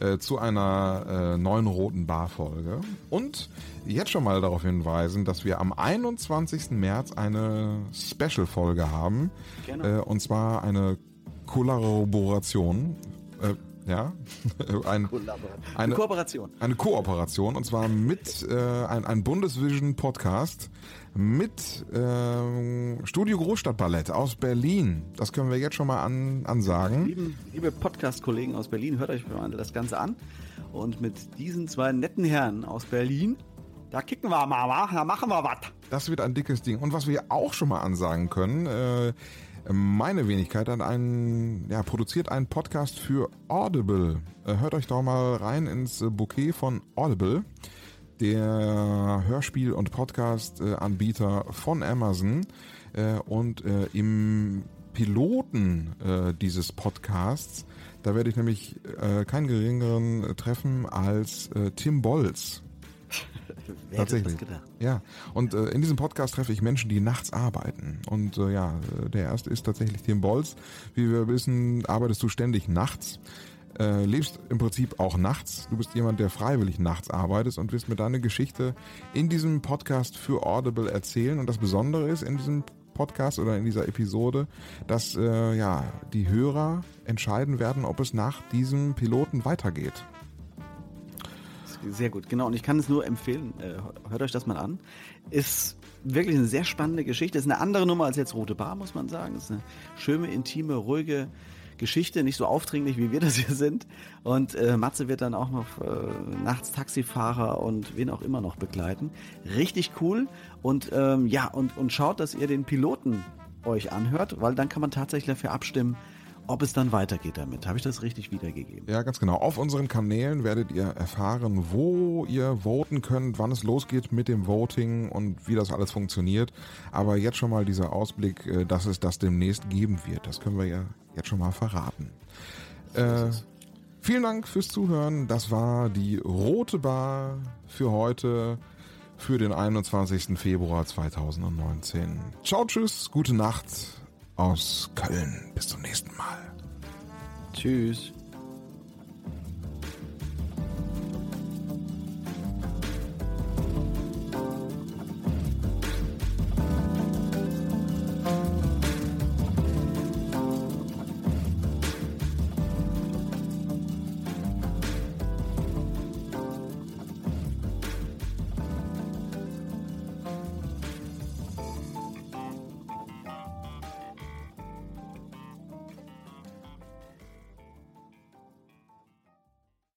äh, zu einer neuen roten Bar-Folge. Und jetzt schon mal darauf hinweisen, dass wir am 21. März eine Special-Folge haben.
Genau.
Und zwar eine Kollaboration. Äh, ja, ein, eine-
Eine Kooperation.
eine Kooperation und zwar mit äh, ein, ein Bundesvision Podcast mit ähm, Studio Großstadtballett aus Berlin. Das können wir jetzt schon mal an, ansagen.
Lieben, liebe Podcast-Kollegen aus Berlin, hört euch mal das Ganze an. Und mit diesen zwei netten Herren aus Berlin, da kicken wir mal, da machen wir was.
Das wird ein dickes Ding. Und was wir auch schon mal ansagen können, äh, meine Wenigkeit hat einen, ja, produziert einen Podcast für Audible. Äh, hört euch doch mal rein ins äh, Bouquet von Audible, der Hörspiel- und Podcast-Anbieter von Amazon. Äh, und äh, im Piloten äh, dieses Podcasts, da werde ich nämlich äh, keinen geringeren äh, treffen als äh, Tim Bolz.
Wer hätte
Tatsächlich.
das gedacht?
Ja, und äh, in diesem Podcast treffe ich Menschen, die nachts arbeiten. Und äh, ja, der erste ist tatsächlich Tim Bolz. Wie wir wissen, arbeitest du ständig nachts. Äh, lebst im Prinzip auch nachts. Du bist jemand, der freiwillig nachts arbeitet und wirst mir deine Geschichte in diesem Podcast für Audible erzählen. Und das Besondere ist in diesem Podcast oder in dieser Episode, dass äh, ja die Hörer entscheiden werden, ob es nach diesem Piloten weitergeht.
Sehr gut. Genau, und ich kann es nur empfehlen. Äh, hört euch das mal an. Ist wirklich eine sehr spannende Geschichte. Ist eine andere Nummer als jetzt Rote Bar, muss man sagen. Ist eine schöne, intime, ruhige Geschichte, nicht so aufdringlich, wie wir das hier sind. Und äh, Matze wird dann auch noch äh, nachts Taxifahrer und wen auch immer noch begleiten. Richtig cool. Und ähm, ja, und, und schaut, dass ihr den Piloten euch anhört, weil dann kann man tatsächlich dafür abstimmen, ob es dann weitergeht damit. Habe ich das richtig wiedergegeben?
Ja, ganz genau. Auf unseren Kanälen werdet ihr erfahren, wo ihr voten könnt, wann es losgeht mit dem Voting und wie das alles funktioniert. Aber jetzt schon mal dieser Ausblick, äh, dass es das demnächst geben wird. Das können wir ja jetzt schon mal verraten. Äh, vielen Dank fürs Zuhören. Das war die Rote Bar für heute, für den 21. Februar 2019. Ciao, tschüss, gute Nacht aus Köln. Bis zum nächsten Mal.
Tschüss.